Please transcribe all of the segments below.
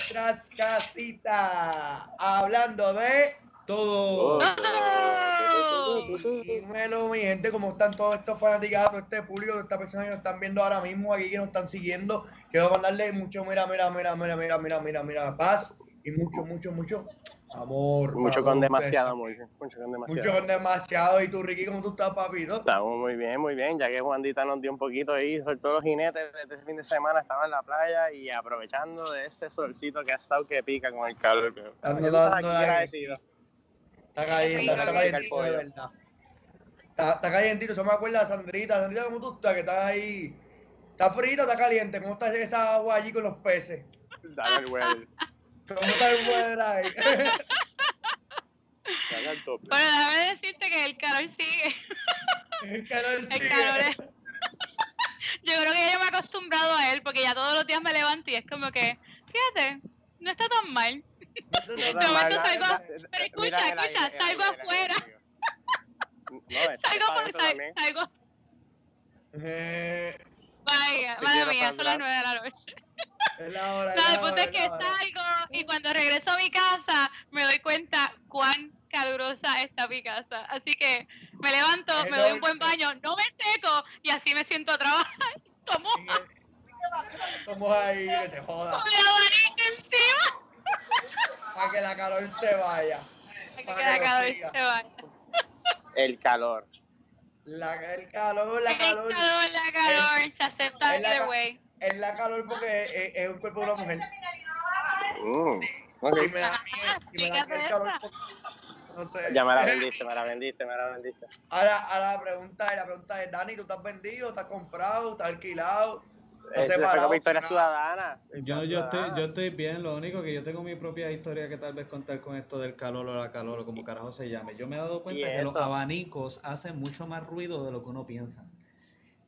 nuestras casitas. Hablando de Todo. Dímelo, mi gente, ¿cómo están todos estos fanaticados, todo este público, todas estas personas que nos están viendo ahora mismo aquí, que nos están siguiendo? Quiero mandarle mucho, mira, mira, mira, mira, mira, mira, mira, mira, paz y mucho, mucho, mucho amor. Mucho con demasiado amor. Mucho con demasiado. Mucho con demasiado. ¿Y tú, Ricky, cómo tú estás, papito? Estamos muy bien, muy bien. Ya que Juandita nos dio un poquito ahí, soltó los jinetes de este fin de semana, estaba en la playa y aprovechando de este solcito que ha estado que pica con el calor. que- Yo dando aquí agradecido. Está caliente, está calientito de verdad. Está, está calientito, eso me acuerda, Sandrita. Sandrita, ¿cómo tú estás? Que estás ahí. ¿Está frito o está caliente? ¿Cómo está esa agua allí con los peces? Dale weather, ¿Cómo está el al tope. Bueno, déjame decirte que el calor sigue. El calor El sigue. calor es- Yo creo que ya me he acostumbrado a él, porque ya todos los días me levanto y es como que, fíjate, no está tan mal. No de mal, momento salgo- pero escucha, escucha, salgo afuera. aire. No, es Salgo, por, sal- salgo, Eh, vaya, madre mía, son las nueve de la noche. Es la hora, No, el la punto es que la salgo y cuando regreso a mi casa me doy cuenta cuán calurosa está mi casa. Así que me levanto, me doy un buen baño, no me seco y así me siento a trabajar. Tomo Estamos ahí, que se joda. el encima. Para que la calor se vaya. Para que vez siga. se vaya. El calor. La, el calor, la El calor. calor, la calor, se acepta es la either way. Es la calor porque es, es un cuerpo de una mujer. Mm, ok. Si me da miedo, si me da el calor, no sé. Ya me la vendiste, me la vendiste, me la vendiste. Ahora, ahora la pregunta es, la pregunta es, Dani, ¿tú estás vendido? ¿Estás comprado? ¿Estás alquilado? ¿Estás Ese fue separado? con Victoria Nada. Ciudadana. Yo, yo, estoy, yo estoy bien, lo único que yo tengo mi propia historia que tal vez contar con esto del calor o la calor o como carajo se llame. Yo me he dado cuenta que los abanicos hacen mucho más ruido de lo que uno piensa.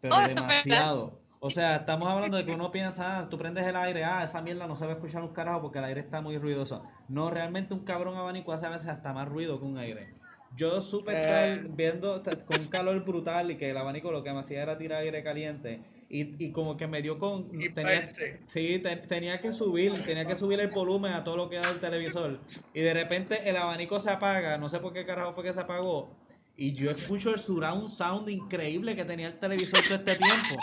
Pero Oh, verdad. demasiado. O sea, estamos hablando de que uno piensa, ah, tú prendes el aire, ah, esa mierda no se va a escuchar un carajo porque el aire está muy ruidoso. No, realmente un cabrón abanico hace a veces hasta más ruido que un aire. Yo supe Eh. estar viendo con un calor brutal y que el abanico lo que me hacía era tirar aire caliente y, y como que me dio con... Y tenía-. Sí, te- tenía que subir, tenía que subir el volumen a todo lo que da el televisor. Y de repente el abanico se apaga, no sé por qué carajo fue que se apagó. Y yo escucho el surround sound increíble que tenía el televisor todo este tiempo.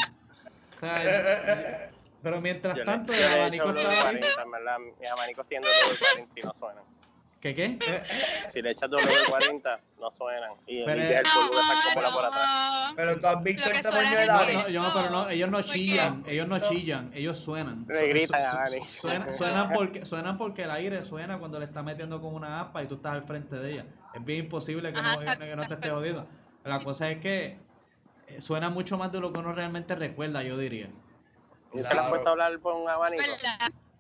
Pero mientras Yo tanto el le he abanico estaba ahí. W40, en verdad. Mis abanicos tienen W40 y no suenan. ¿Qué qué? Si le echas W40, no suenan. Y Pero el, es- el está como la por atrás. Pero tú has visto el tamaño de No, no, pero no, ellos no chillan, ellos no chillan, ellos suenan. Le Su- gritan su- a su- Dani. Suenan, suenan porque, suenan porque el aire suena cuando le está metiendo con una aspa y tú estás al frente de ella. Es bien imposible que, Ajá, no, que no te esté jodiendo. La cosa es que suena mucho más de lo que uno realmente recuerda, yo diría. ¿Y se le puesto a hablar por un abanico?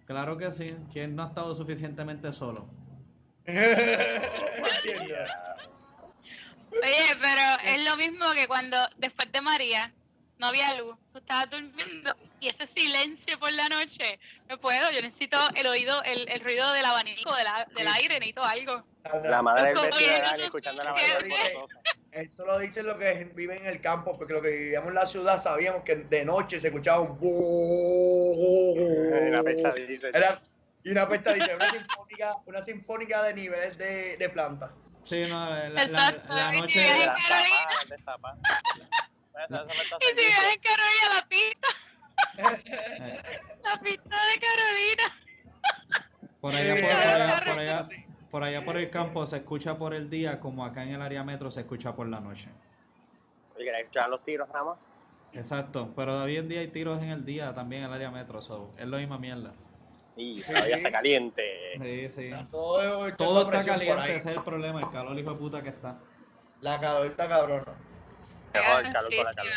Claro que sí. ¿Quién no ha estado suficientemente solo? Oye, pero es lo mismo que cuando después de María no había luz, tú estabas durmiendo y ese silencio por la noche, no puedo, yo necesito el oído, el, el ruido del abanico, de la- del Sí. aire, necesito algo. La madre del ¿Cómo vecino escuchando la ¿Qué madre bien? alborotosa. Esto lo dicen los que viven en el campo, porque los que vivíamos en la ciudad sabíamos que de noche se escuchaba un Y la pecha dice, Era, y una pestadita, una sinfónica, una sinfónica de niveles de, de planta. Sí, no, la, la- la noche... la Carolina. está Y si servicio. vienes Carolina a la pista, la pista de Carolina. por allá, por, por allá, por allá, por allá por el campo se escucha por el día como acá en el área metro se escucha por la noche. ¿Y querés escuchar los tiros nada más? Exacto, pero hoy en día hay tiros en el día también en el área metro, so, es la misma mierda. Y todavía está caliente. Sí, sí. Todo, Todo está caliente, ese es el problema, el calor hijo de puta que está. La calor está cabrona. Mejor el calor con la calor.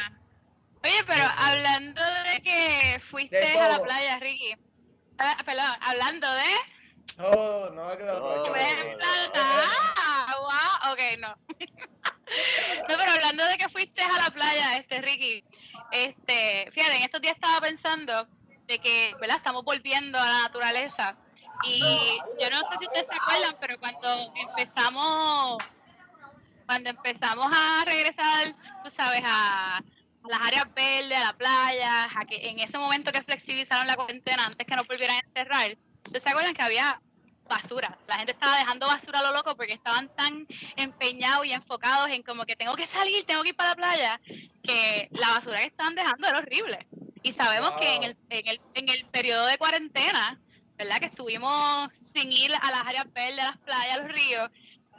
Oye, pero hablando de que fuiste De a la playa, Ricky. Ah, perdón, hablando de... No, no va a quedar No. Wow, ok, no. No, pero hablando de que fuiste a la playa, este Ricky, este, fíjate, en estos días estaba pensando de que, ¿verdad? Estamos volviendo a la naturaleza. Y yo no sé si ustedes se acuerdan, pero cuando empezamos, cuando empezamos a regresar, tú sabes, a, a las áreas verdes, a la playa, a que en ese momento que flexibilizaron la cuarentena antes que nos volvieran a encerrar, ¿ustedes se acuerdan que había basura? La gente estaba dejando basura a lo loco porque estaban tan empeñados y enfocados en como que tengo que salir, tengo que ir para la playa, que la basura que estaban dejando era horrible. Y sabemos que en el, en, el, en el periodo de cuarentena, ¿verdad? Que estuvimos sin ir a las áreas verdes, a las playas, a los ríos,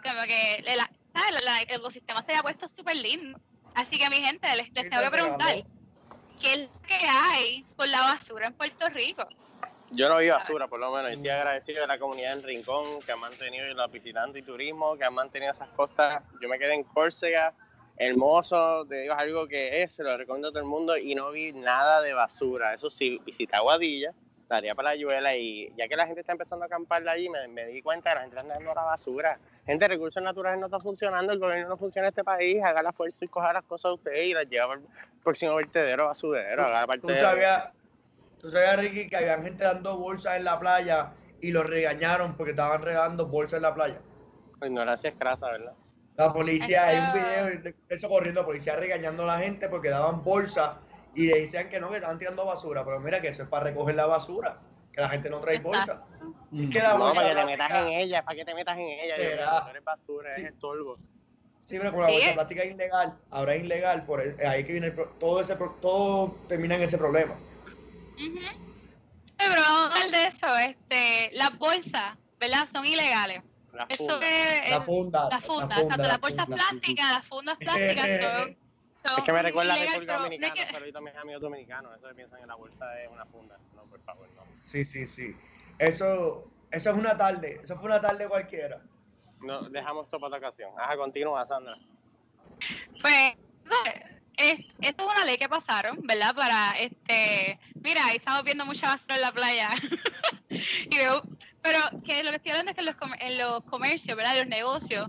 como que la- ¿sabes? La- el ecosistema se ha puesto súper lindo. Así que mi gente, les, tengo que preguntar. ¿qué es lo que hay con la basura en Puerto Rico? Yo no vi basura, por lo menos. y Estoy agradecido de la comunidad del Rincón que han mantenido y los visitantes y turismo, que han mantenido esas costas. Yo me quedé en Córcega, hermoso, te digo, es algo que es, se lo recomiendo a todo el mundo y no vi nada de basura. Eso sí, visité Aguadilla, daría para la Yuela y ya que la gente está empezando a acampar allí, me, me di cuenta que la gente está dando la basura. Gente, recursos naturales no está funcionando, el gobierno no funciona en este país, haga la fuerza y coja las cosas de usted y las lleva al próximo vertedero, basurero, haga parte ¿Tú de... sabías, tú sabías, Ricky, que había gente dando bolsas en la playa y los regañaron porque estaban regando bolsas en la playa? Ignorancia es crasa, ¿verdad? La policía, hay un video de eso corriendo, la policía regañando a la gente porque daban bolsas y le decían que no, que estaban tirando basura. Pero mira que eso es para recoger la basura, que la gente no trae bolsa. Mm. que la No, bolsa para que te plástica- metas en ella, para que te metas en ella. Mío, no eres basura, Sí. es estorbo. Sí, pero como la Sí. bolsa plástica es ilegal, ahora es ilegal, por ahí que viene el pro- todo ese pro- todo termina en ese problema. Eh, Pero vamos a hablar de eso, este, las bolsas, ¿verdad? Son ilegales. La Eso funda. es, La funda. la funda, exacto, las bolsas plásticas, las fundas plásticas son, son Es que me recuerda a ilegales, República pero Dominicana, que- saludito a mis amigos dominicanos, eso que piensan que la bolsa es una funda. No, por favor, no. Sí, sí, sí. Eso, eso es una tarde, eso fue una tarde cualquiera. No, dejamos esto para otra ocasión. Ajá, continúa, Sandra. Pues, es, esto es una ley que pasaron, ¿verdad? Para, este, mira, ahí estamos viendo mucha basura en la playa. y veo, pero que lo que estoy hablando es que en los, en los comercios, ¿verdad? En los negocios,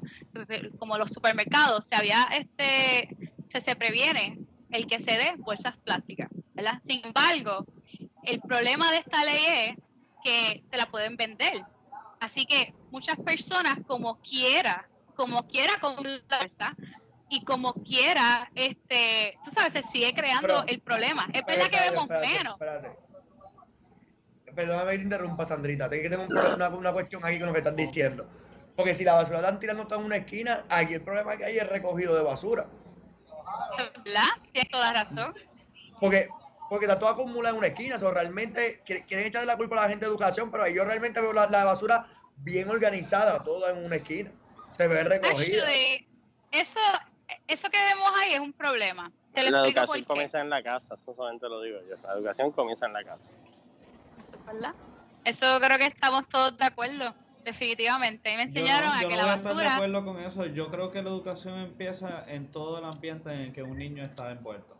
como los supermercados, se había, este, se, se previene el que se dé bolsas plásticas, ¿verdad? Sin embargo, el problema de esta ley es que te la pueden vender. Así que muchas personas, como quiera, como quiera con la bolsa, y como quiera, este, tú sabes, se sigue creando Pero- el problema. Es verdad que vemos espérate, menos. Espérate. Perdóname que te interrumpa, Sandrita. Tengo que tener un una, una cuestión aquí con lo que estás diciendo. Porque si la basura la están tirando toda en una esquina, aquí el problema que hay es recogido de basura. ¿Verdad? Tienes toda la razón. Porque, porque está todo acumulado en una esquina. O sea, realmente qui- quieren echarle la culpa a la gente de educación, pero yo realmente veo la, la basura bien organizada, toda en una esquina. Se ve recogida. Actually, eso, eso que vemos ahí es un problema. Te lo La educación por qué. comienza en la casa, eso solamente lo digo yo. La educación comienza en la casa. Eso es verdad. Eso creo que estamos todos de acuerdo, definitivamente. Y me Yo enseñaron no, a yo que no la voy a estar de basura... acuerdo con eso. Yo creo que la educación empieza en todo el ambiente en el que un niño está envuelto.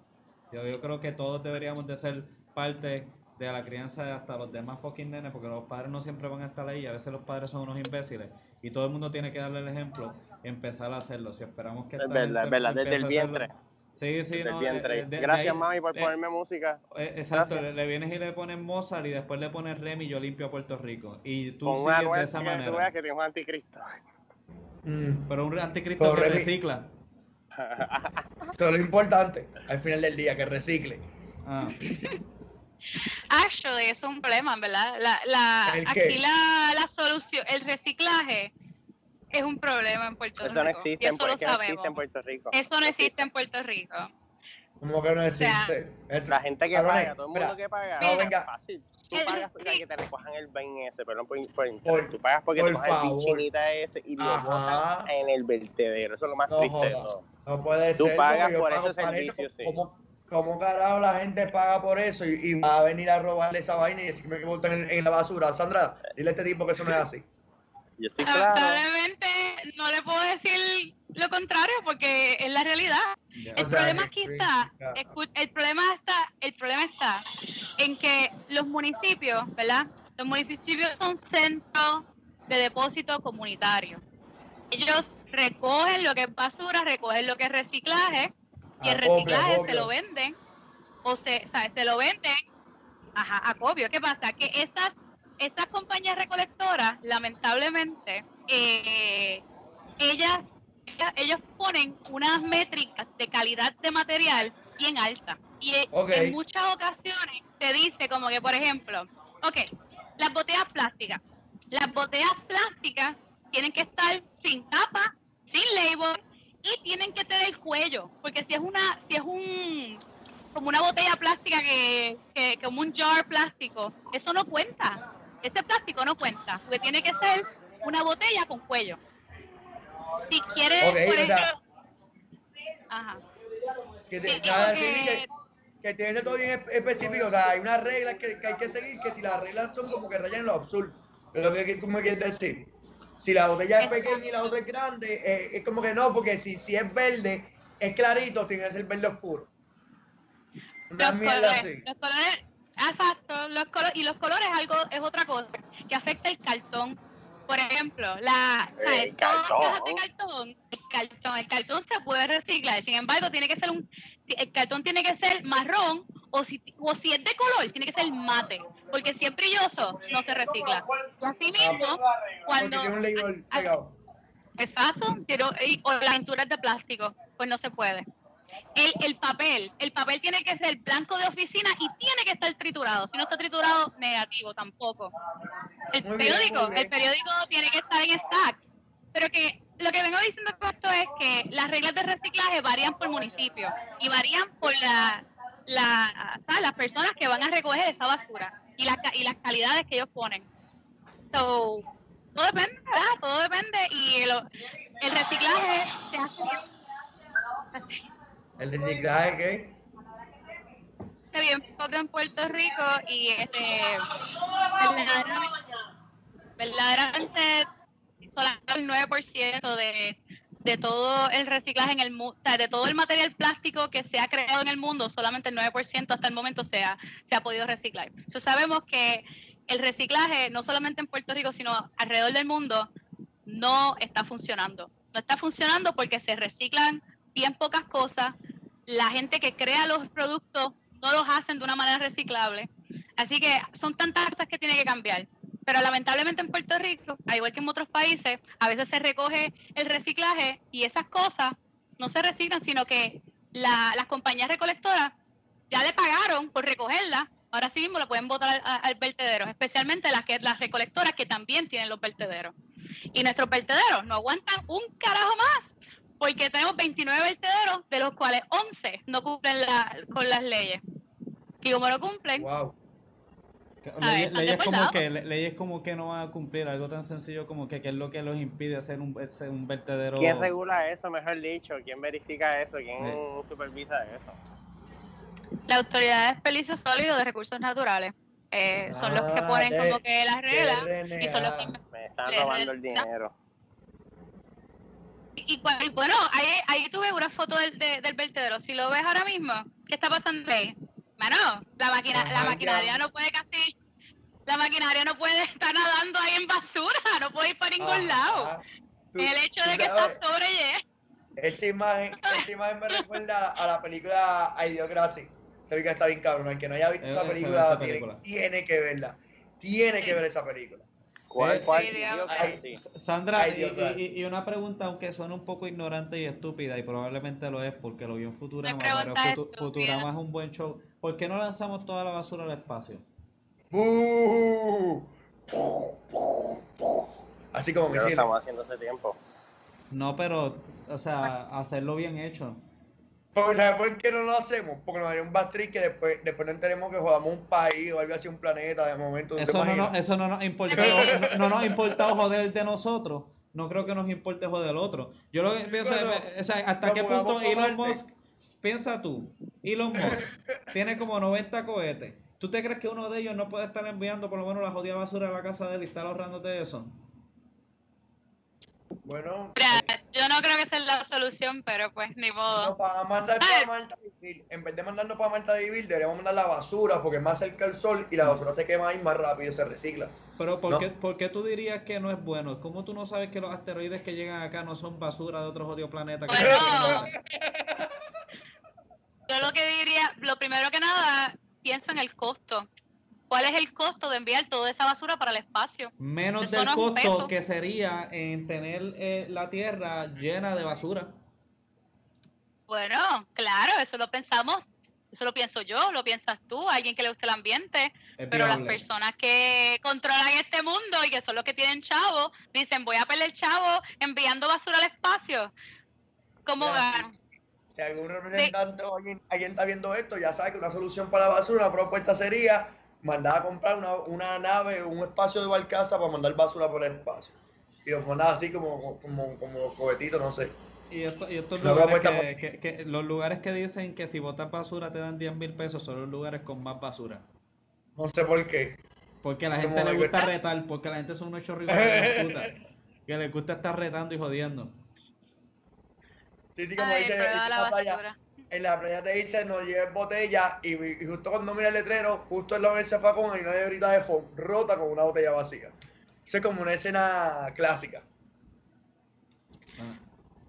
Yo, yo creo que todos deberíamos de ser parte de la crianza de hasta los demás fucking nenes, porque los padres no siempre van a estar ahí. A veces los padres son unos imbéciles y todo el mundo tiene que darle el ejemplo empezar a hacerlo. Si esperamos que Es verdad, es verdad, desde el a hacerlo- vientre. Sí, sí, desde no. el eh, vientre. eh, de- de Gracias, ahí- mami, por eh, ponerme música. eh, exacto, le, le vienes y le pones Mozart y después le pones Remy y yo limpio a Puerto Rico. Y tú Con una sigues de nuez esa que tú manera. veas que tienes un anticristo. Mm. Pero un anticristo Pero que Remy- recicla. Eso es lo importante al final del día, que recicle. Ah. Actually, es un problema, ¿verdad? La, la, aquí la, la solución, el reciclaje es un problema en Puerto Eso no Rico. existe, y en, eso no existe en Puerto Rico. Eso no existe en Puerto Rico. Como que no sea, existe. Es- La gente que Cabrones, paga, todo el mundo mira, que paga, no, venga. fácil. Tú El- pagas para que te recojan el bain ese, perdón por, por. Por- Tú pagas porque por te cojan el favor. binchinita ese y lo Ajá. botan en el vertedero. Eso es lo más No triste de todo. No puede Tú ser. pagas porque yo por ese servicio, sí. ¿Cómo, cómo carajo la gente paga por eso y, y va a venir a robarle esa vaina y decirme que botan en, en la basura? Sandra, dile a este tipo que eso no es así. Yo estoy claro. Lamentablemente no le puedo decir lo contrario porque es la realidad. El O sea, problema aquí está, el problema está, el problema está en que los municipios, ¿verdad? Los municipios son centros de depósito comunitario. Ellos recogen lo que es basura, recogen lo que es reciclaje y el reciclaje se lo venden o se, ¿sabes? se lo venden ajá, acopio. ¿Qué pasa? Que esas esas compañías recolectoras, lamentablemente, eh, ellas, ellas- ellos ponen unas métricas de calidad de material bien altas. Y en muchas ocasiones te dice como que, por ejemplo, ok, las botellas plásticas. Las botellas plásticas tienen que estar sin tapa, sin label y tienen que tener el cuello, porque si es una, si es un como una botella plástica que, que como un jar plástico, eso no cuenta. Ese plástico no cuenta, porque tiene que ser una botella con cuello. Si quieres, por sea- ejemplo, ajá. Que, te- Sí, nada, que, que tiene que ser todo bien espe- específico. O sea, hay unas reglas que, que hay que seguir, que si las reglas son como que rayan lo absurdo. Es lo que tú me quieres decir. Si la botella es pequeña y la otra es grande, eh, es como que no, porque si, si es verde, es clarito, tiene que ser verde oscuro. Una los colores, así. los colores, exacto, los colores, y los colores algo es otra cosa que afecta el cartón. Por ejemplo, la El cartón. cajas de cartón, el cartón, el cartón se puede reciclar, sin embargo, tiene que ser un el cartón tiene que ser marrón o si o si es de color, tiene que ser mate, porque si es brilloso no se recicla. Y así mismo, Porque cuando tiene un ah. Exacto, pero, y- o las pinturas de plástico, pues no se puede. El, el papel, el papel tiene que ser blanco de oficina y tiene que estar triturado. Si no está triturado, negativo tampoco. El Muy periódico, bien. el periódico tiene que estar en stacks. Pero que lo que vengo diciendo con esto es que las reglas de reciclaje varían por municipio y varían por la, la, las personas que van a recoger esa basura y, la, ca- y las calidades que ellos ponen. So, todo depende, ¿verdad? Todo depende y el, el reciclaje se hace así. El reciclaje, ¿qué? Se bien poco en Puerto Rico y este verdaderamente, verdaderamente solamente el 9% de, de todo el reciclaje en el mundo, de todo el material plástico que se ha creado en el mundo, solamente el 9% hasta el momento se ha, se ha podido reciclar. So, sabemos que el reciclaje, no solamente en Puerto Rico, sino alrededor del mundo, no está funcionando. No está funcionando porque se reciclan bien pocas cosas. La gente que crea los productos no los hacen de una manera reciclable. Así que son tantas cosas que tiene que cambiar. Pero lamentablemente en Puerto Rico, al igual que en otros países, a veces se recoge el reciclaje y esas cosas no se reciclan, sino que la- las compañías recolectoras ya le pagaron por recogerla, ahora sí mismo la pueden botar al, al vertedero, especialmente las que las recolectoras que también tienen los vertederos. Y nuestros vertederos no aguantan un carajo más, porque tenemos 29 vertederos, de los cuales 11 no cumplen la- con las leyes. Y como no cumplen, Wow. Leyes, ver, ¿estás de leyes como que, le- leyes como que no van a cumplir algo tan sencillo como que qué es lo que los impide hacer un, ser un vertedero. ¿Quién regula eso, mejor dicho? ¿Quién verifica eso? ¿Quién supervisa eso? la autoridad de desperdicios sólidos de recursos naturales eh, son los que ponen de- como que las reglas y son los que. Me están robando el dinero. Y, bueno, ahí, ahí tuve una foto del, de- del vertedero. Si lo ves ahora mismo, ¿qué está pasando ahí? Mano, la, máquina, Ajá, la ya. maquinaria no puede casi... La maquinaria no puede estar nadando ahí en basura, no puede ir para ningún Ajá. lado. Tú- El hecho de que sabes, está sobre ella. Esa imagen, esa imagen me recuerda a la película Idiocracy. Se ve que está bien cabrón. El que no haya visto Es esa película, tiene, película. tiene que verla. Tiene que ver esa película. ¿Cuál, cuál? Sí, que sí. Sandra, Ay, y, Dios mío. y- y una pregunta, aunque suene un poco ignorante y estúpida, y probablemente lo es porque lo vio en Futurama, pero pregunta Futu- estúpida. Futurama es un buen show. ¿Por qué no lanzamos toda la basura al espacio? ¡Bú! Así como lo misiles. estamos haciendo hace tiempo. No, pero, o sea, hacerlo bien hecho. Porque ¿sabes por qué no lo hacemos? Porque nos haría un bad trip que después, después no enteremos que jodamos un país o algo así, un planeta de momento. ¿tú te Eso no, eso no nos importa, no, no nos ha importado joder de nosotros. No creo que nos importe joder del otro. Yo lo que pienso Bueno, es, o sea, hasta qué punto Elon. Musk, piensa tú, Elon Musk tiene como 90 cohetes. ¿Tú te crees que uno de ellos no puede estar enviando por lo menos la jodida basura a la casa de él y estar ahorrándote eso? Bueno, Mira, yo no creo que esa es la solución, pero pues ni modo. no, para mandar para Malta a vivir, en vez de mandarnos para Malta a vivir, deberíamos mandar la basura porque es más cerca del sol y la basura se quema ahí más rápido y se recicla. Pero ¿por, No. qué, por qué tú dirías que no es bueno? ¿Cómo tú no sabes que los asteroides que llegan acá no son basura de otro jodido planeta? que Bueno. Yo lo que diría, lo primero que nada, pienso en el costo. ¿Cuál es el costo de enviar toda esa basura para el espacio? Menos Eso del no costo que sería en tener eh, la Tierra llena de basura. Bueno, claro, eso lo pensamos Eso lo pienso yo, lo piensas tú, alguien que le guste el ambiente. Es Pero las personas que controlan este mundo y que son los que tienen chavo, dicen voy a perder chavo enviando basura al espacio. ¿Cómo Ya, gano? Si algún representante o alguien, alguien está viendo esto, ya sabe que una solución para la basura, una propuesta sería mandar a comprar una, una nave, un espacio de barcaza para mandar basura por el espacio. Y los mandar así como, como, como los cohetitos, no sé. Y, esto- y estos lugares que, que- que- los lugares que dicen que si botas basura te dan 10 mil pesos son los lugares con más basura. No sé por qué. Porque a la gente le gusta retar, porque a la gente son unos chorritos de puta. Que les gusta estar retando y jodiendo. Sí, sí, como Ay, dice, la basura. En la playa te dice no lleves botella y, y justo cuando mira el letrero, justo en la del zafacón hay una negrita de foam rota con una botella vacía. Eso es como una escena clásica.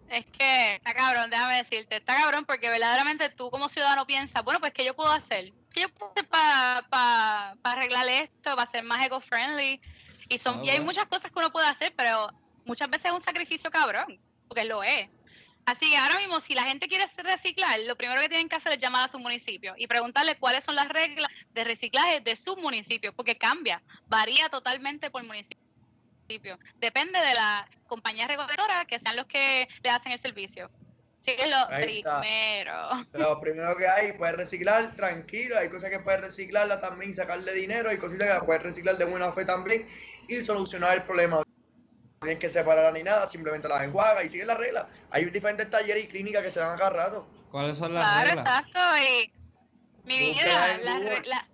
Es que está cabrón, déjame decirte, está cabrón porque verdaderamente tú como ciudadano piensas, bueno, pues ¿qué yo puedo hacer? ¿Qué yo puedo hacer para arreglar esto, para ser más eco-friendly? Y, son, Ah, y hay muchas cosas que uno puede hacer, pero muchas veces es un sacrificio cabrón, porque lo es. Así que ahora mismo, si la gente quiere reciclar, lo primero que tienen que hacer es llamar a su municipio y preguntarle cuáles son las reglas de reciclaje de su municipio, porque cambia, varía totalmente por municipio. Depende de la compañía reguladora que sean los que le hacen el servicio. Sí, es lo primero. Lo primero que hay, puedes reciclar tranquilo, hay cosas que puedes reciclarla también, sacarle dinero, hay cositas que puedes reciclar de buena fe también y solucionar el problema. No tienes que separarla ni nada, simplemente las enjuagas y sigue la regla. Hay diferentes talleres y clínicas que se dan acá rato. ¿Cuáles son las Claro, reglas? exacto. Y mi vida, en la, Google. regla,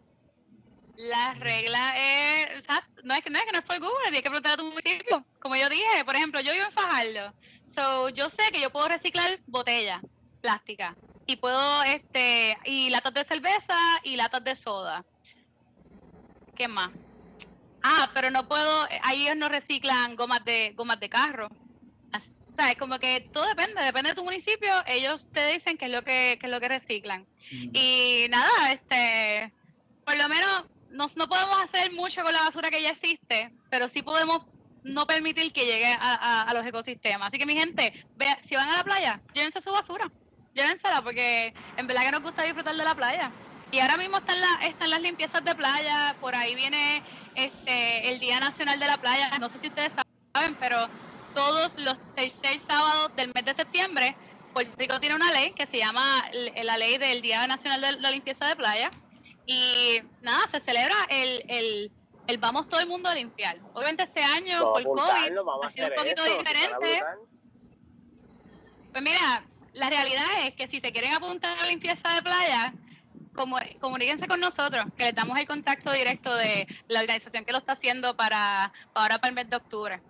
la regla es, no es que no es que no es por Google, tienes que preguntar a tu municipio. Como yo dije, por ejemplo, yo vivo en Fajardo, so yo sé que yo puedo reciclar botellas plásticas y puedo, este, y latas de cerveza y latas de soda. ¿Qué más? Ah, pero no puedo, ahí ellos no reciclan gomas de gomas de carro. Así- O sea, es como que todo depende, depende de tu municipio, ellos te dicen qué es lo que, qué es lo que reciclan. Mm. Y nada, este, por lo menos no, no podemos hacer mucho con la basura que ya existe, pero sí podemos no permitir que llegue a, a- a los ecosistemas. Así que mi gente, vea, si van a la playa, llévense su basura, llévensela porque en verdad que nos gusta disfrutar de la playa. Y ahora mismo están, la- están las limpiezas de playa, por ahí viene este el Día Nacional de la Playa, no sé si ustedes saben, pero todos los tercer sábados del mes de septiembre, Puerto Rico tiene una ley que se llama la ley del Día Nacional de la Limpieza de Playa. Y nada, se celebra el, el, el vamos todo el mundo a limpiar. Obviamente este año Vamos por COVID ha sido un poquito diferente. Pues mira, la realidad es que si se quieren apuntar a la limpieza de playa, comuníquense con nosotros, que les damos el contacto directo de la organización que lo está haciendo para, para ahora para el mes de octubre.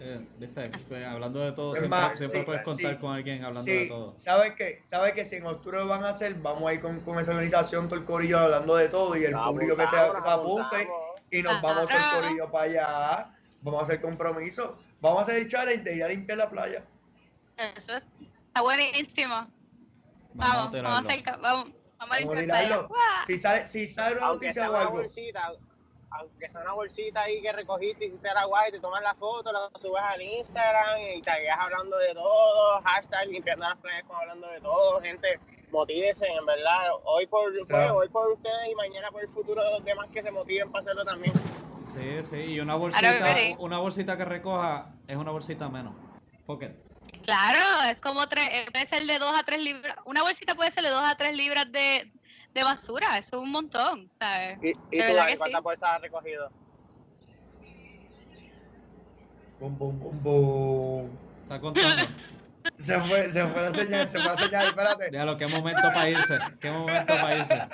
Eh, ¿viste? Pues, hablando de todo, siempre, más, siempre sí, puedes contar sí, con alguien hablando Sí, de todo. ¿sabes qué? ¿Sabes que si en octubre lo van a hacer? Vamos a ir con, con esa organización, todo el corillo hablando de todo y el Nos público que se, que apunte y nos vamos todo el corillo para allá. Vamos a hacer compromiso. Vamos a hacer el challenge de ir a limpiar la playa. Eso es- está buenísimo. Vamos, Vamos, a vamos a hacer, vamos, vamos a. Si sale, si sale una Aunque noticia sea o una bolsita, aunque sea una bolsita ahí que recogiste, hiciste la guay, te tomas la foto, la subes al Instagram y tagueas hablando de todo, hashtag limpiando las playas con hablando de todo, gente, motívese, en verdad, hoy por, pues, Claro. hoy por ustedes y mañana por el futuro de los demás que se motiven para hacerlo también. Sí, sí, y una bolsita, una bolsita que recoja es una bolsita menos. Fuck it. Claro, es como tres, eh, puede ser de dos a tres libras. Una bolsita puede ser de dos a tres libras de, de basura, eso es un montón, ¿sabes? ¿Y, y tú, que cuántas sí. bolsas has recogido? Bum, bum, bum, bum. Está contando. Se fue, se fue la señal, se fue la señal, espérate. Diablo, qué momento para irse. Qué momento para irse.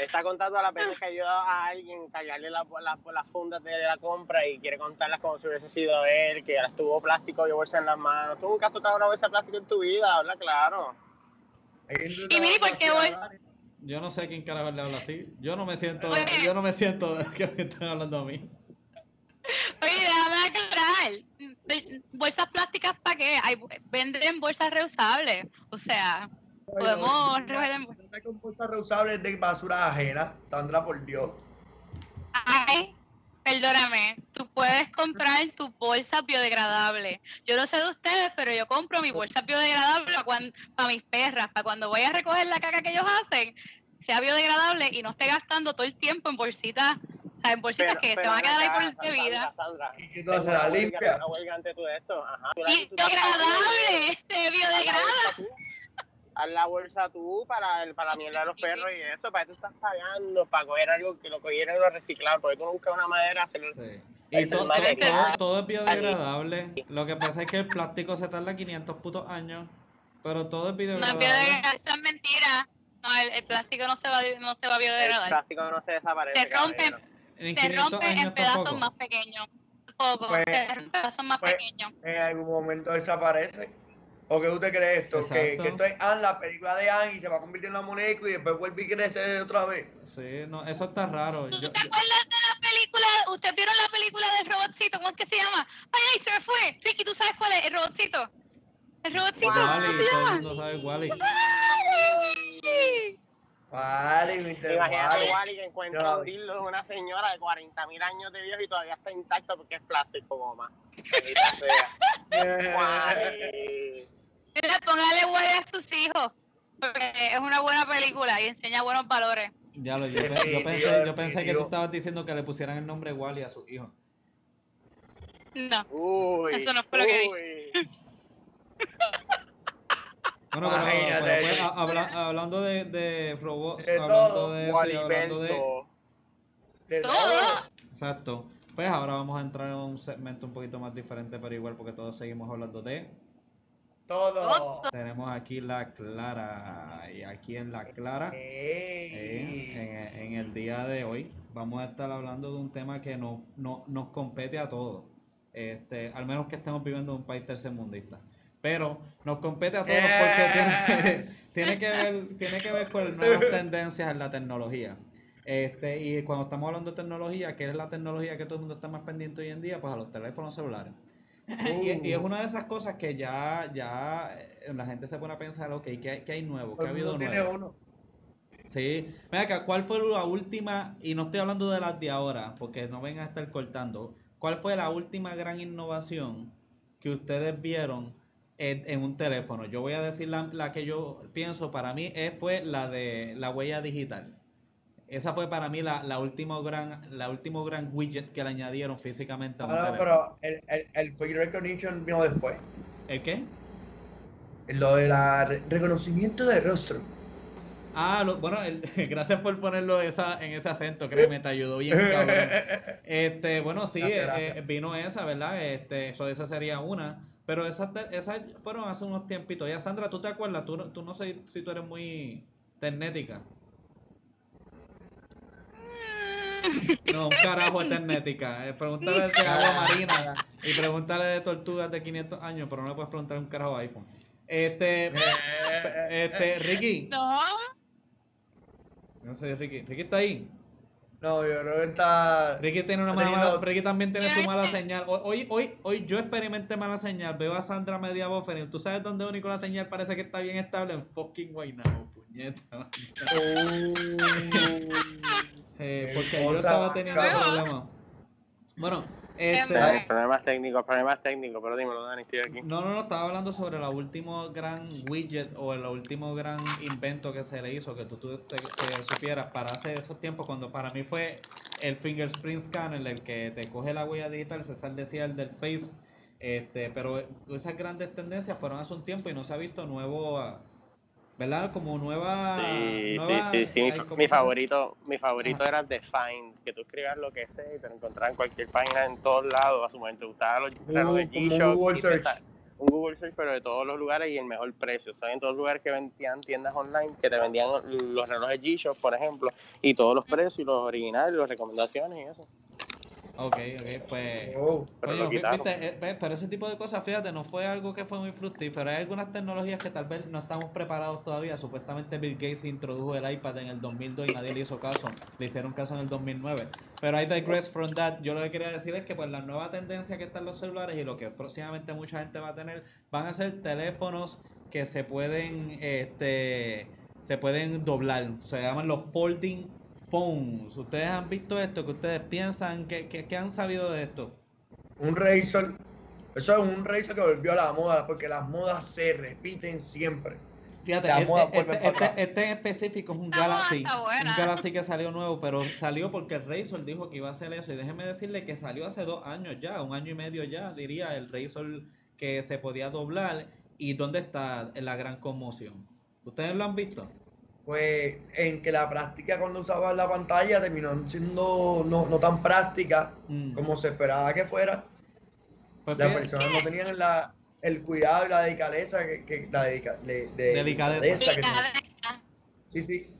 Está contando a las veces que ayuda a alguien cargarle las la, las fundas de la compra y quiere contarlas como si hubiese sido él, que ahora estuvo plástico y bolsa en las manos. Tú nunca has tocado una bolsa de plástico en tu vida, habla claro. Y mire, ¿por qué voy- Yo no sé quién carajo le habla así. Yo no me siento, Oye. yo no me siento que me están hablando a mí. Oye, déjame aclarar. ¿Bolsas plásticas para qué? Hay, venden bolsas reusables. O sea, podemos con bolsas reusables de basura ajena, Sandra, por Dios. Hay, Perdóname, tú puedes comprar tus bolsas biodegradables. Yo no sé de ustedes, pero yo compro mi bolsa biodegradable para, mis perras, para cuando voy a recoger la caca que ellos hacen, sea biodegradable y no esté gastando todo el tiempo en bolsitas, o sea, en bolsitas que se van a quedar ahí por de vida. ¿Y qué tú haces? ¿La limpia? Biodegradable, se biodegrada haz la bolsa tú para, el, para la mierda de los perros y eso, para tú estás pagando, para coger algo que lo cogieran y lo reciclaran, porque tú no buscas una madera. Sí. Y todo, todo, es biodegradable. Lo que pasa es que el plástico se tarda 500 putos años, pero todo es biodegradable. No es biodegradable, eso es mentira. No, el, plástico no se, va, no se va a biodegradar. El plástico no se desaparece. Se rompe, en, se rompe en pedazos más pequeños. Poco, pues, se rompe en pedazos más pues, pequeños. En algún momento desaparece. ¿O qué usted cree esto? Que, que, esto es Anne, la película de Anne, y se va a convertir en una muñeca y después vuelve y crece otra vez. Sí, no, eso está raro. ¿Tú te acuerdas de la película? ¿Ustedes vieron la película del robotcito? ¿Cómo es que se llama? ¡Ay, ay, se me fue! Ricky, ¿tú sabes cuál es? El robotcito. El robotcito. Wally, ¿cómo se todo llama? el mundo sabe Wally. Wally, Mr. Imagínate Wally. Wally que encuentra un dildo de una señora de 40 mil años de viejo y todavía está intacto porque es plástico, goma. Wally. Mira, póngale Wally a sus hijos. Porque es una buena película y enseña buenos valores. Ya lo, yo, yo pensé, yo pensé que tú estabas diciendo que le pusieran el nombre Wally a su hijo. No. Uy, Eso no fue lo que uy. Bueno, pero, Imagínate. pero, pues, habla- hablando de, de robots, De hablando todo, de eso y hablando de... De Todo. todo. Exacto. Pues ahora vamos a entrar en un segmento un poquito más diferente, pero igual porque todos seguimos hablando de... Todo. Tenemos aquí la Clara. Y aquí en la Clara, eh, en, en el día de hoy, vamos a estar hablando de un tema que no, no- nos compete a todos. Este, al menos que estemos viviendo en un país tercermundista. Pero nos compete a todos porque tiene, tiene que ver, tiene que ver con nuevas tendencias en la tecnología. Este, y cuando estamos hablando de tecnología, ¿qué es la tecnología que todo el mundo está más pendiente hoy en día? Pues a los teléfonos celulares. Y, y es una de esas cosas que ya, ya eh, la gente se pone a pensar, ok, ¿qué hay, qué hay nuevo? ¿Qué ha habido tiene nuevo? uno. Sí. Mira acá, ¿cuál fue la última, y no estoy hablando de las de ahora, porque no vengan a estar cortando, ¿cuál fue la última gran innovación que ustedes vieron en, en un teléfono? Yo voy a decir la, la que yo pienso, para mí es, fue la de la huella digital. Esa fue para mí la, la última gran, la último gran widget que le añadieron físicamente a Ah, no, teléfono. pero el, el, el face recognition vino después. ¿El qué? Lo de la re- reconocimiento de rostro. Ah, lo- bueno, el- gracias por ponerlo esa, en ese acento, créeme, te ayudó bien, cabrón. Este, bueno, sí, Gracias, eh, gracias. eh, vino esa, ¿verdad? Este, eso, esa sería una. Pero esas, esas fueron hace unos tiempitos. Ya, Sandra, ¿tú te acuerdas? Tú, no- tú no sé si tú eres muy ternética. No, un carajo de ternética. Eh, pregúntale de agua marina y pregúntale de tortugas de 500 años, pero no le puedes preguntar un carajo de iPhone. Este, este, Ricky. No. No sé, Ricky. Ricky está ahí. No, yo creo que está. Ricky tiene una Está mala, teniendo- Ricky también tiene su mala señal. Hoy, hoy, hoy, yo experimenté mala señal. Veo a Sandra media buffer. ¿Tú sabes dónde único la señal parece que está bien estable? En fucking Guaynabo, puñeta. Eh, porque yo estaba teniendo problemas. Bueno, este. Ay. Problemas técnicos, problemas técnicos, pero dímelo, Dani, estoy aquí. No, no, no, estaba hablando sobre el último gran widget o el último gran invento que se le hizo, que tú, tú te, te supieras para hace esos tiempos, cuando para mí fue el fingerprint scanner, el que te coge la huella digital, César decía el del face, este, pero esas grandes tendencias fueron hace un tiempo y no se ha visto nuevo, ¿verdad? Como nueva... Sí, nueva- sí, sí, sí. Mi, como- mi favorito, mi favorito era el de Find, que tú escribas lo que sea y te lo encontrabas en cualquier página en todos lados. A su momento te gustaba los relojes como un G-Shock Google te un Google Search, pero de todos los lugares y el mejor precio. ¿Sabes? En todos los lugares que vendían tiendas online que te vendían los relojes G-Shock, por ejemplo, y todos los precios, y los originales, las recomendaciones y eso. Ok, ok, pues... Oh. Pero viste, eh, ve, pero ese tipo de cosas, fíjate, no fue algo que fue muy fructífero. Hay algunas tecnologías que tal vez no estamos preparados todavía. Supuestamente Bill Gates introdujo el iPad en el 2002 y nadie le hizo caso. Le hicieron caso en el 2009. Pero I digress from that. Yo lo que quería decir es que pues la nueva tendencia que están los celulares y lo que próximamente mucha gente va a tener van a ser teléfonos que se pueden este se pueden doblar. Se llaman los folding phones. ¿Ustedes han visto esto? ¿Qué ustedes piensan? ¿Qué, qué, qué han sabido de esto? Un Razor. Eso es un Razor que volvió a la moda, porque las modas se repiten siempre. Fíjate, La este, moda este- este- este en específico es un Galaxy. Un Galaxy que salió nuevo, pero salió porque el Razor dijo que iba a hacer eso. Y déjeme decirle que salió hace dos años ya, un año y medio ya, diría, el Razor que se podía doblar. ¿Y dónde está la gran conmoción? ¿Ustedes lo han visto? Pues en que la práctica cuando usabas la pantalla terminó siendo no, no tan práctica Mm. como se esperaba que fuera. Pues Las personas no tenían la, el cuidado y la delicadeza que, que- la dedica- de, de- Delicadeza. delicadeza que se- Delicadeza. sí, sí.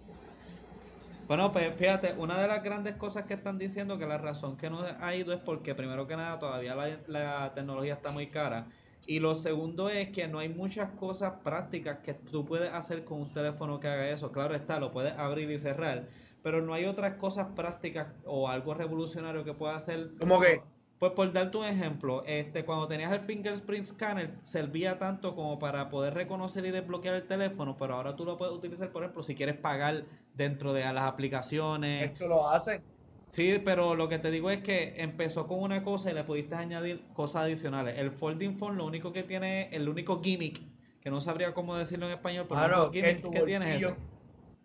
Bueno, pues fíjate, una de las grandes cosas que están diciendo que la razón que no ha ido es porque primero que nada todavía la, la tecnología está muy cara. Y lo segundo es que no hay muchas cosas prácticas que tú puedes hacer con un teléfono que haga eso. Claro está, lo puedes abrir y cerrar. Pero no hay otras cosas prácticas o algo revolucionario que pueda hacer. ¿Cómo que? Pues por darte un ejemplo, este, cuando tenías el fingerprint scanner servía tanto como para poder reconocer y desbloquear el teléfono, pero ahora tú lo puedes utilizar, por ejemplo, si quieres pagar dentro de las aplicaciones. Esto lo hacen. Sí, pero lo que te digo es que empezó con una cosa y le pudiste añadir cosas adicionales. El folding phone lo único que tiene, el único gimmick, que no sabría cómo decirlo en español, pero el Claro, único que en gimmick tu que tiene es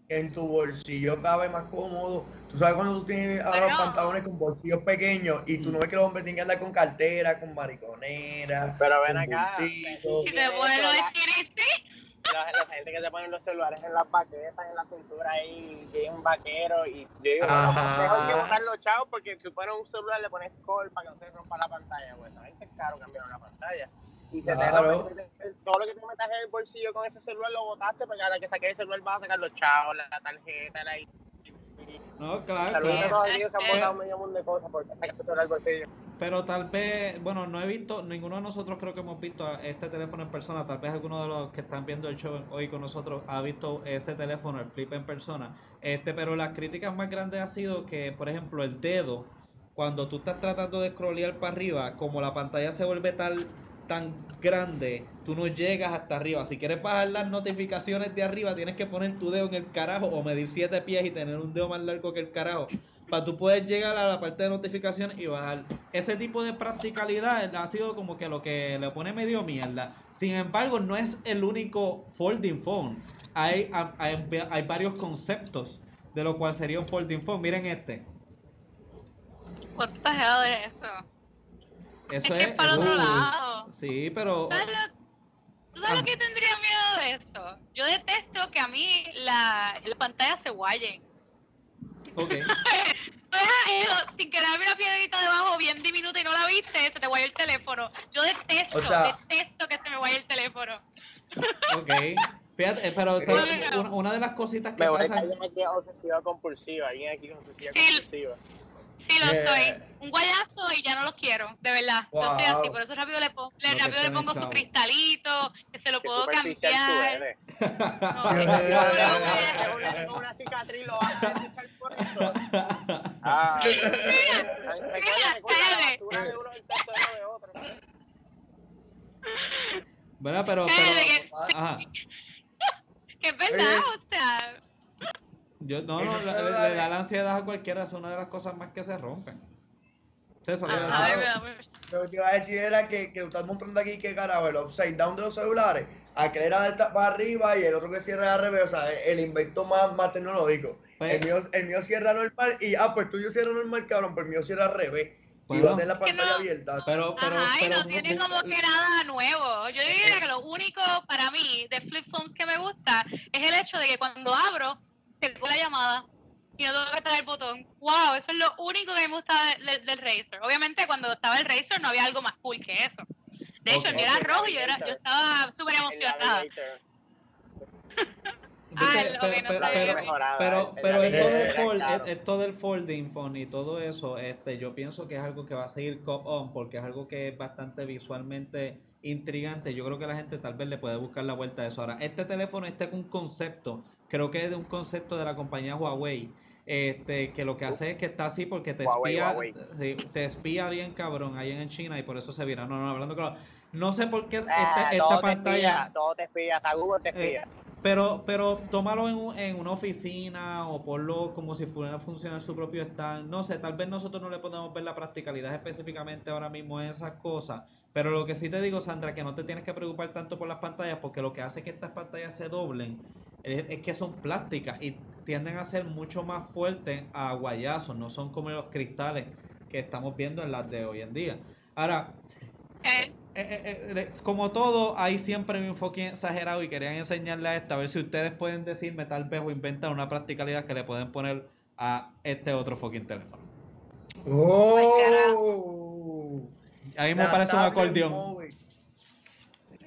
en tu bolsillo cabe más cómodo. Tú sabes cuando tú tienes ahora los pantalones con bolsillos pequeños y tú no ves que los hombres tienen que andar con cartera, con mariconera, Pero ven con acá. bultito. Si te ponen los la, CDC, la- la gente que se ponen los celulares en las baquetas, en la cintura ahí, que es un vaquero. Y yo digo, bueno, Ajá. mejor que botar los chavos porque si pones un celular le pones call para que no se rompa la pantalla. Pues también es caro cambiar una pantalla. Y se te Claro. rompe, todo lo que te metas en el bolsillo con ese celular lo botaste, porque ahora que saques el celular vas a sacar los chavos, la, la tarjeta, la No, claro, Saludos a claro. todos aquellos que han botado medio mundo de cosas por sacar tu celular del bolsillo. Pero tal vez, bueno, no he visto, ninguno de nosotros creo que hemos visto a este teléfono en persona. Tal vez alguno de los que están viendo el show hoy con nosotros ha visto ese teléfono, el flip en persona. Este, pero las críticas más grandes ha sido que, por ejemplo, el dedo, cuando tú estás tratando de scrollear para arriba, como la pantalla se vuelve tal tan grande, tú no llegas hasta arriba. Si quieres bajar las notificaciones de arriba, tienes que poner tu dedo en el carajo o medir siete pies y tener un dedo más largo que el carajo. Para tú poder llegar a la parte de notificaciones y bajar. Ese tipo de practicalidad ha sido como que lo que le pone medio mierda. Sin embargo, no es el único folding phone. Hay, hay, hay varios conceptos de lo cual sería un folding phone. Miren este. hell es eso? Eso es que es. para eso- otro lado. Sí, pero. ¿Sabes lo, tú sabes Ah. lo que tendría miedo de eso? Yo detesto que a mí la, la pantalla se guaye. Ok. Sin que haya una piedrita debajo bien diminuta y no la viste, se te guaya el teléfono. Yo detesto, O sea- detesto que se me guaye el teléfono. Ok. Fíjate, eh, pero, una, una de las cositas que Me voy a pasan. alguien aquí es obsesiva compulsiva, alguien aquí es obsesiva compulsiva. Sí, lo Eh. soy. Un guayazo y ya no los quiero, de verdad. Yo soy Wow. así, por eso rápido le, pongo, le, No rápido le pongo su cristalito, que se lo Qué puedo superficial tú cambiar. eres. No, con una cicatriz lo vas a por eso. Ah, de uno tesoro de otro. ¿Verdad? Pero, pero. que- Ajá. que es verdad, o sea, Yo, no, no, le, da la ansiedad a cualquiera, es una de las cosas más que se rompen. César, pues. Lo que te iba a decir era que, que tú estás mostrando aquí que carajo, el upside down de los celulares, aquel era de esta- para arriba y el otro que cierra al revés, o sea, el invento más, más tecnológico. Pues- el, mío, el mío cierra normal y, ah, pues tuyo cierra normal, cabrón, pues el mío cierra al revés. y Bueno. va a tener la pantalla no- abierta. Pero, pero, Ajá, y pero. no tiene como que nada nuevo. Yo diría que lo único para mí de flip phones que me gusta es el hecho de que cuando abro, la llamada y no tengo que apretar el botón. Wow, eso es lo único que me gusta de- de- del Razer. Obviamente cuando estaba el Razer no había algo más cool que eso. De hecho, Ok. el mío era rojo y yo, era, yo estaba súper emocionada. pero, no pero, esto, del fold- esto del folding phone y todo eso, este, yo pienso que es algo que va a seguir cop on porque es algo que es bastante visualmente intrigante. Yo creo que la gente tal vez le puede buscar la vuelta a eso. Ahora, este teléfono este es un concepto, creo que es de un concepto de la compañía Huawei. Este, que lo que hace es que está así porque te Huawei, espía, Huawei. te espía bien cabrón ahí en China y por eso se vira. No, no, hablando claro. No sé por qué es Ah, esta, todo esta te pantalla. espía, todo te espía, hasta Google te Eh, espía. Pero, pero tómalo en, un- en una oficina o ponlo como si fuera a funcionar su propio stand. No sé, tal vez nosotros no le podemos ver la practicalidad específicamente ahora mismo en esas cosas. Pero lo que sí te digo, Sandra, que no te tienes que preocupar tanto por las pantallas, porque lo que hace que estas pantallas se doblen es, es que son plásticas y tienden a ser mucho más fuertes a guayazos, no son como los cristales que estamos viendo en las de hoy en día. Ahora, Eh, eh, eh, como todo, hay siempre un enfoque exagerado y querían enseñarle a esto, a ver si ustedes pueden decirme tal vez o inventar una practicalidad que le pueden poner a este otro fucking teléfono. ¡Oh! A mí me La parece un acordeón. móvil.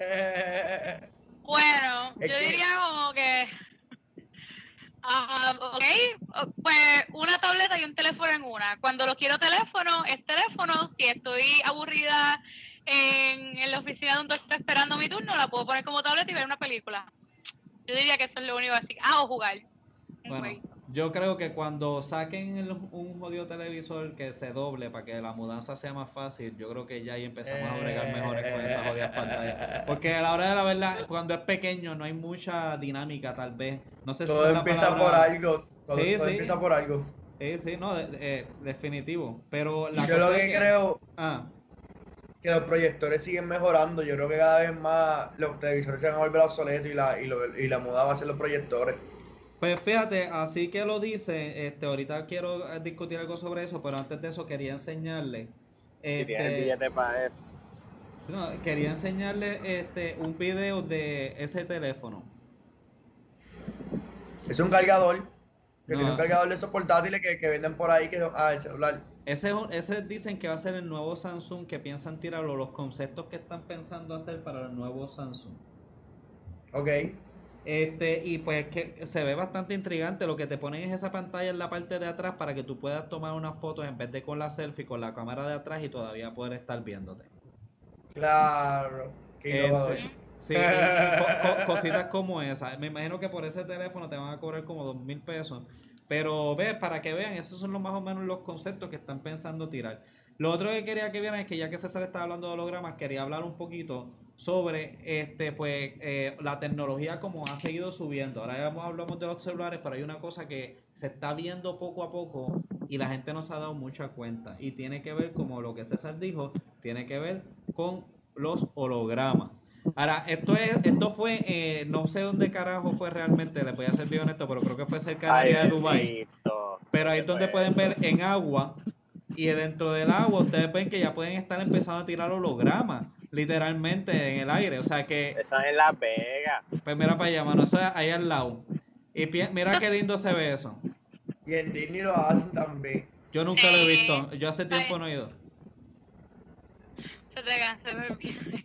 Eh, Bueno, yo diría como que. ah, ok, pues una tableta y un teléfono en una. Cuando lo quiero teléfono, es teléfono. Si estoy aburrida en, en la oficina donde estoy esperando mi turno, la puedo poner como tableta y ver una película. Yo diría que eso es lo único así. Ah, o jugar. un Bueno. Yo creo que cuando saquen el- un jodido televisor que se doble para que la mudanza sea más fácil, yo creo que ya ahí empezamos a bregar mejores con esas jodidas pantallas. Porque a la hora de la verdad, cuando es pequeño no hay mucha dinámica tal vez. No sé si Todo la empieza por algo. Todo, Sí, todo sí. empieza por algo. Sí, sí, no, de- de- eh, definitivo. Pero la Yo cosa lo es que creo Ah, que los proyectores siguen mejorando. Yo creo que cada vez más los televisores se van a volver obsoletos y la, y, lo- y la moda va a ser los proyectores. Pues fíjate, así que lo dice, este, ahorita quiero eh, discutir algo sobre eso, pero antes de eso quería enseñarle, Si tienes el este, billete para eso. no, quería enseñarle este un video de ese teléfono. Es un cargador. Que No. tiene un cargador de esos portátiles que, que venden por ahí. Que, ah, el celular. Ese, es un- ese dicen que va a ser el nuevo Samsung que piensan tirar o los conceptos que están pensando hacer para el nuevo Samsung. Ok. Este, y pues que se ve bastante intrigante. Lo que te ponen es esa pantalla en la parte de atrás para que tú puedas tomar unas fotos en vez de con la selfie, con la cámara de atrás y todavía poder estar viéndote. Claro. Qué innovador. Este, sí, co- cositas como esa. Me imagino que por ese teléfono te van a cobrar como dos mil pesos. Pero ve, para que vean, esos son los más o menos los conceptos que están pensando tirar. Lo otro que quería que vieran es que ya que César estaba hablando de hologramas, quería hablar un poquito sobre este pues eh, la tecnología como ha seguido subiendo. Ahora ya hablamos de los celulares, pero hay una cosa que se está viendo poco a poco y la gente no se ha dado mucha cuenta. Y tiene que ver, como lo que César dijo, tiene que ver con los hologramas. Ahora, esto es, esto fue, eh, no sé dónde carajo fue realmente, les voy a ser bien honesto, pero creo que fue cerca del área de Dubai. bendito. Pero ahí es donde pueden ver en agua y dentro del agua ustedes ven que ya pueden estar empezando a tirar hologramas, literalmente en el aire. O sea que, Eso es en Las Vegas. pues mira para allá, mano, eso es ahí al lado. Y mira qué lindo se ve eso. Y en Disney lo hacen también. Yo nunca lo he visto, yo hace tiempo no he ido. Se te cansa ver bien.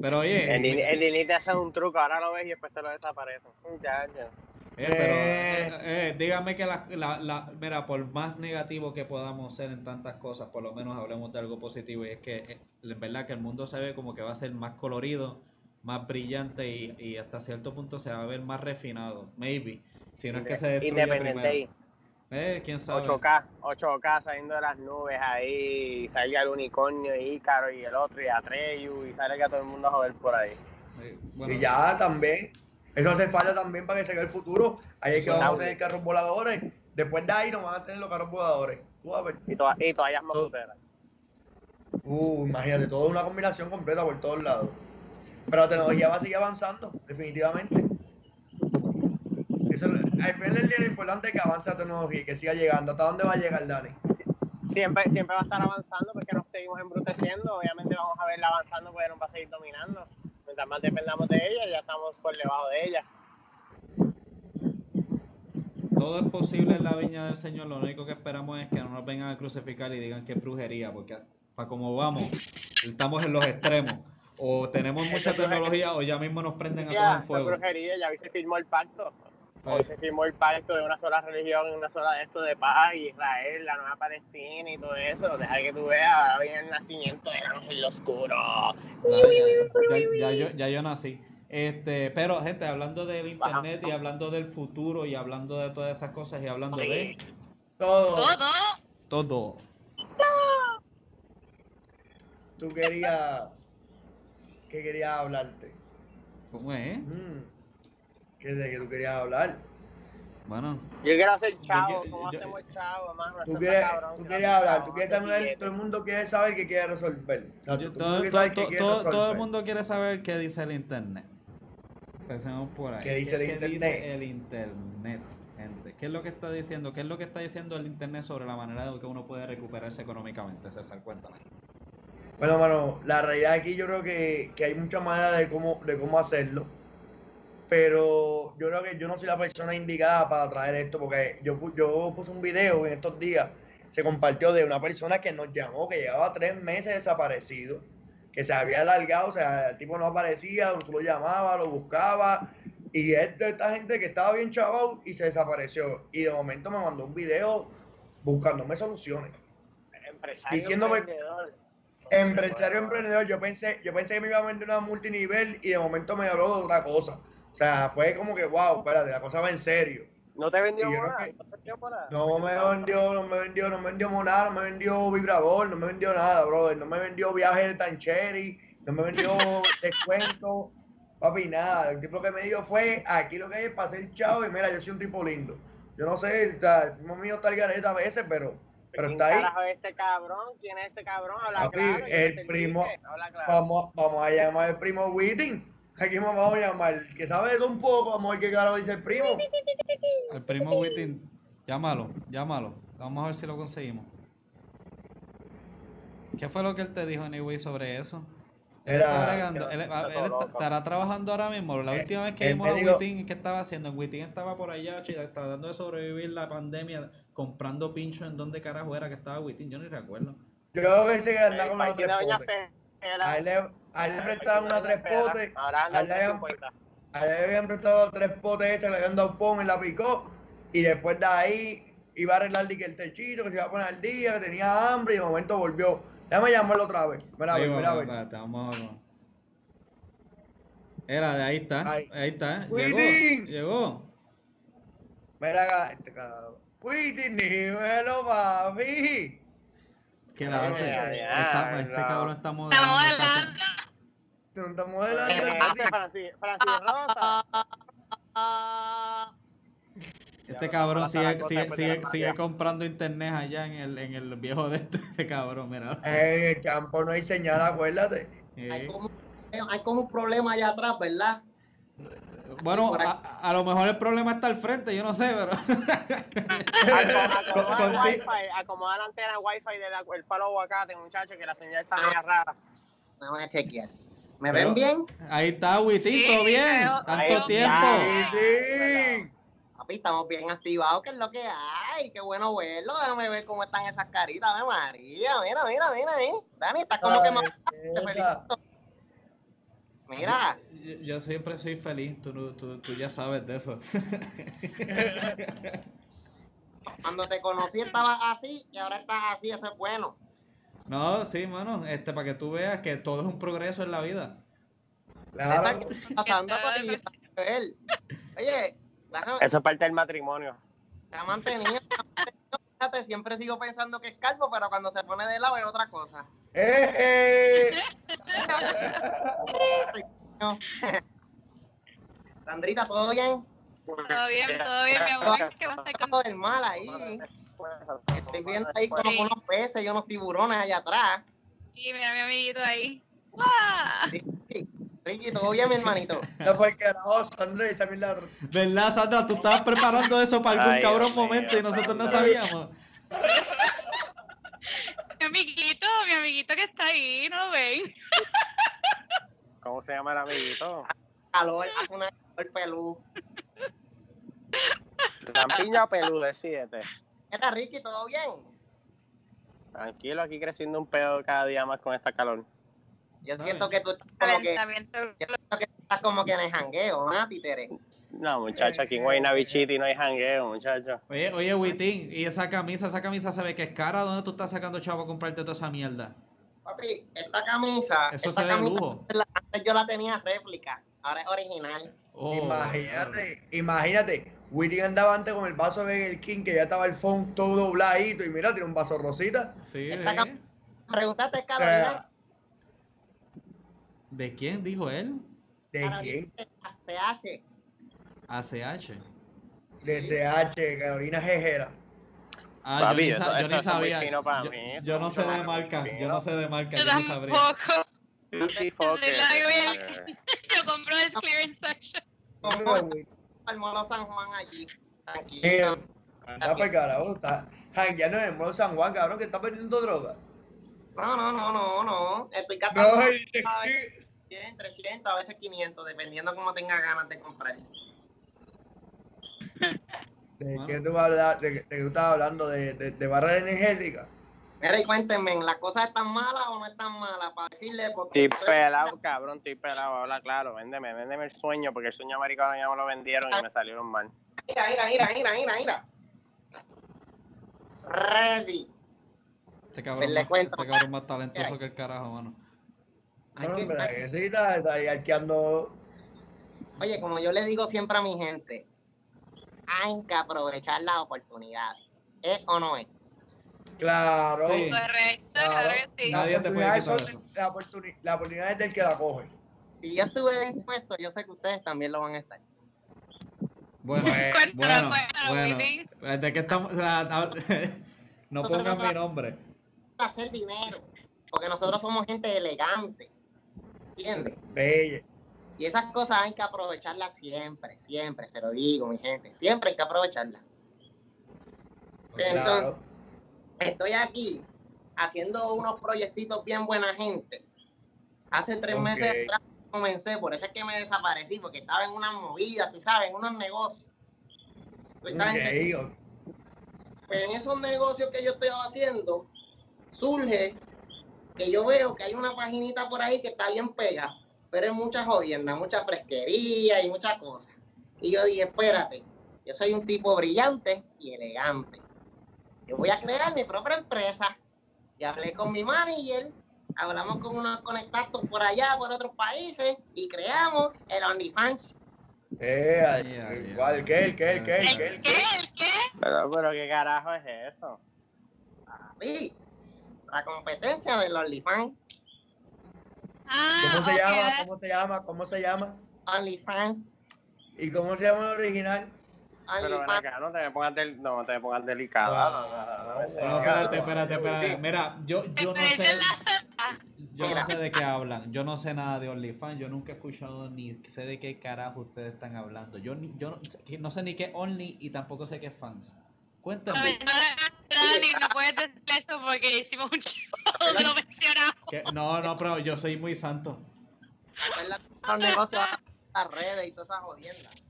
Pero oye, El, Disney- el Disney te hace un truco, ahora lo ves y después te lo desaparece. Ya, ya. Eh, pero Eh. eh, eh, dígame que la, la, la- mira, por más negativo que podamos ser en tantas cosas, por lo menos hablemos de algo positivo y es que eh, es verdad que el mundo se ve como que va a ser más colorido, más brillante y, y hasta cierto punto se va a ver más refinado, maybe, si no es que se destruye Independiente ahí. primero. Eh, quién sabe. 8K, 8K saliendo de las nubes ahí, y salga el unicornio y Ícaro y el otro y Atreyu y salga todo el mundo a joder por ahí. Eh, bueno, Y ya también. Eso hace falta también para que se vea el futuro. Ahí es que vamos a tener carros voladores. Después de ahí no van a tener los carros voladores. Tú vas a ver. Y, todas y toallas maputeras. Uh, imagínate, toda una combinación completa por todos lados. Pero la tecnología va a seguir avanzando, definitivamente. Eso, es- al final del día lo importante es que avance la tecnología y que siga llegando. ¿Hasta dónde va a llegar, Dani? Siempre, siempre va a estar avanzando porque nos seguimos embruteciendo. Obviamente vamos a verla avanzando porque nos va a seguir dominando. Mientras más dependamos de ella, ya estamos por debajo de ella. todo es posible en la viña del Señor, lo único que esperamos es que no nos vengan a crucificar y digan que es brujería, porque para como vamos, estamos en los extremos. O tenemos mucha tecnología o ya mismo nos prenden a todos en fuego. brujería, ya se firmó el pacto. Hoy se firmó el pacto de una sola religión, una sola de esto de paz, Israel, la nueva Palestina y todo eso. Deja que tú veas, ahora viene el nacimiento del ángel oscuro. ya, ya- ya yo, ya yo nací. Este, pero gente, hablando del internet y hablando del futuro y hablando de todas esas cosas y hablando de Todo. Todo. todo. Tú querías. ¿Qué querías hablarte? ¿Cómo es? Mm. ¿Qué de que tú querías hablar? Bueno, Yo quiero hacer chavo, yo- ¿cómo yo- hacemos chavo, mano? Tú quieres, cabrón, tú quieres hablar, tú quieres saber, todo el mundo quiere saber qué quiere resolver. O sea, yo- todo, todo, el mundo quiere todo- saber qué todo- quiere todo- todo el resolver. mundo quiere saber qué dice el internet. Empecemos por ahí. ¿Qué dice el internet? dice el internet, gente? ¿Qué es lo que está diciendo? ¿Qué es lo que está diciendo el internet sobre la manera de que uno puede recuperarse económicamente, César? Cuéntame. Bueno, mano, la realidad aquí yo creo que, que hay muchas maneras de cómo, de cómo hacerlo. Pero yo creo que yo no soy la persona indicada para traer esto, porque yo, yo puse un video en estos días, se compartió de una persona que nos llamó, que llevaba tres meses desaparecido, que se había alargado, o sea, el tipo no aparecía, tú lo llamabas, lo buscabas, y esta gente que estaba bien chaval y se desapareció. Y de momento me mandó un video buscándome soluciones. Empresario diciéndome- emprendedor. Empresario emprendedor, yo pensé, yo pensé que me iba a vender una multinivel y de momento me habló de otra cosa. O sea, fue como que, wow, espérate, la cosa va en serio. ¿No te vendió nada? ¿No me vendió, no me vendió, no me vendió nada, no me vendió vibrador, no me vendió nada, brother. No me vendió viaje de Tancheri, no me vendió descuento, papi, nada. El tipo que me dio fue, aquí lo que hay es para ser chavo y mira, yo soy un tipo lindo. Yo no sé, o sea, el tipo mío está al garete a veces, pero, pero ¿Quién está ahí. es este cabrón? ¿Quién es este cabrón? Habla Papi, claro. el primo- claro. Vamos, vamos a llamar al primo Whiting. Aquí vamos a llamar. El que sabe de todo un poco, vamos a ver qué carajo dice el primo. El primo Wittin, llámalo, llámalo. Vamos a ver si lo conseguimos. ¿Qué fue lo que él te dijo, Anyway, sobre eso? Él Era- está bregando- él- está- estará trabajando ahora mismo. La Eh, última vez que vimos a Wittin, ¿qué estaba haciendo? Wittin estaba por allá, chica, tratando de sobrevivir la pandemia, comprando pincho en dónde carajo era que estaba Wittin, yo ni recuerdo. Yo creo que dice que anda El con una país A él le, a él le prestaban tres potes. Ahora a él le habían- 50. A él le habían prestado tres potes esas, le habían dado pon y la picó. Y después de ahí iba a arreglar que el techito, que se iba a poner al día, que tenía hambre y de momento volvió. Déjame llamarlo otra vez. Mira, a Ahí ver, mira, ver. espérate, vamos. Era, de ahí está. Ahí. Ahí está. Llegó. Wittin. Llegó. Mira acá, este cabrón. Whiting, dímelo, papi. ¿Qué la hace? Ya, ya, Está- este cabrón está Estamos modelando. está modelando. Este cabrón vamos a pasar sigue, sigue, sigue, comprando internet allá en el, en el viejo de este, este cabrón, mira. En el campo no hay señal, acuérdate. Hay Eh, como, hay como un problema allá atrás, ¿verdad? Bueno, a, a lo mejor el problema está al frente, yo no sé, pero. Acomoda Con- el wifi, acomoda la antena wifi del palo aguacate, muchacho, que la señal está media rara. Vamos a chequear. ¿Me Pero- ven bien? Ahí está, Sí, bien. veo- Tanto veo tiempo. Whiting. Papi, estamos bien activados, que es lo que hay. Qué bueno verlo. Déjame ver cómo están esas caritas de María. Mira, mira, mira ahí. Dani, estás como que más. Te felicito. Mira, Yo, yo siempre soy feliz, tú, no- tú, tú ya sabes de eso. cuando te conocí estabas así y ahora estás así. Eso es bueno. no, sí, mano, este, para que tú veas que todo es un progreso en la vida. Claro. ¿Qué está pasando, ver. Oye, déjame. Eso es parte del matrimonio. Se ha mantenido. Fíjate, siempre sigo pensando que es calvo, pero cuando se pone de lado es otra cosa. Eh, eh. Sandrita, ¿todo bien? Todo bien, todo bien, mi amor. ¿Qué vas a hacer con- del mal ahí. Estoy viendo ahí como Sí. unos peces y unos tiburones allá atrás. Y mira a mi amiguito ahí. ¡Guau! Ricky, Ricky, ¿todo bien, mi hermanito? No fue el carajo, Sandra, esa mierda. ¿Verdad, Sandra? Tú estabas preparando eso para algún Ay, cabrón Dios momento y nosotros no Sandra. sabíamos. Mi amiguito, mi amiguito que está ahí, ¿no ven? ¿Cómo se llama el amiguito? Calor, hace una calor pelú. Lampiña o peludo, decídete. ¿Qué tal, Ricky? ¿Todo bien? Tranquilo, aquí creciendo un pedo cada día más con esta calor. Yo siento que tú estás como que, yo siento que estás como que en el jangueo, ¿no, títere? No, muchacho, aquí en Guayna Bichiti no hay jangueo, muchacho. Oye, oye, Witín, y esa camisa, esa camisa se ve que es cara. ¿Dónde tú estás sacando chavo a comprarte toda esa mierda? Papi, esta camisa, Eso esta se ve de camisa lujo. antes la- antes yo la tenía réplica, ahora es original. Oh, Imagínate, imagínate. Whiting andaba antes con el vaso de Burger King, que ya estaba el phone todo dobladito. Y mira, tiene un vaso rosita. Sí, Esta sí. cam- Preguntaste, sea, ¿De quién dijo él? ¿De quién? CH. ACH. De CH, Carolina Gejera. Ah, Papi, yo ni, sa- yo ni sabía. yo, mí, yo no sé de marca, yo no sé de marca, Yo yo ni sabría. tampoco. Eh, Yo compro el clearance section. Al Molo San Juan allí. Eh, Tranquilo. Anda para carajo, está jangueando en el modo San Juan, cabrón, que está vendiendo droga. No, no, no, no, no. Estoy No, gastando que- 100, 300, a veces 500, dependiendo cómo tenga ganas de comprar. ¿De Bueno. qué tú vas a hablar? ¿De, qué- de qué tú estabas hablando? ¿De, de, de barra energética? Mira, y cuéntenme, ¿las cosas están malas o no están malas? Para decirle, porque... Estoy pelado, cabrón, estoy pelado, habla claro, véndeme, véndeme el sueño, porque el sueño americano ya me lo vendieron y me salieron mal. Mira, mira, mira, mira, mira, mira. Ready. Este cabrón, Pues más, este cabrón más talentoso que el carajo, mano. Hay No, que- no, verdad que sí, está, está ahí arqueando. Oye, como yo le digo siempre a mi gente, hay que aprovechar las oportunidades. ¿Es o no es? Claro. Sí. Correcto, claro. claro que sí. La Nadie te puede oportunidad quitar eso. La, oportuni- la oportunidad es del que la coge. Si yo estuve dispuesto, yo sé que ustedes también lo van a estar. Bueno, Bueno, bueno, Cuéntalo, bueno. ¿De qué estamos? la- la- no pongan mi nombre. Hacer dinero. Porque nosotros somos gente elegante. ¿Entiendes? Belle. Y esas cosas hay que aprovecharlas siempre, siempre, se lo digo, mi gente. Siempre hay que aprovecharlas. Entonces, Claro. estoy aquí haciendo unos proyectitos bien buena gente. Hace tres meses atrás comencé, por eso es que me desaparecí, porque estaba en unas movidas, tú sabes, en unos negocios. Tú estás en- Ok, ok. pues en esos negocios que yo estoy haciendo, surge que yo veo que hay una paginita por ahí que está bien pega, pero es mucha jodienda, mucha fresquería y muchas cosas. Y yo dije, espérate, yo soy un tipo brillante y elegante. Yo voy a crear mi propia empresa. Y hablé con mi manager, hablamos con unos contactos por allá, por otros países, y creamos el OnlyFans. Eh. ¿Cuál? ¿Qué? ¿El qué? ¿El qué? ¿El ¿El qué? ¿El qué? qué? ¿El qué? Pero, pero, ¿qué carajo es eso? Sí, la competencia del OnlyFans. Ah, ¿Cómo se llama? ¿Cómo se llama? ¿Cómo se llama? OnlyFans. ¿Y cómo se llama el original? Pero ven OnlyFans. acá, no te me pongas, del, no te me pongas delicada. no, no, espérate, espérate, espérate. Mira, yo, yo no sé. Yo no sé de qué hablan. Yo no sé nada de OnlyFans. Yo nunca he escuchado ni sé de qué carajo ustedes están hablando. Yo, ni, yo no, no sé ni qué es Only y tampoco sé qué es fans. Cuéntame. no, Dani, no puedes decir eso porque hicimos un show, lo mencionamos. ¿Qué? No, no, pero yo soy muy santo. Los negocios las redes y todas esas jodiendas.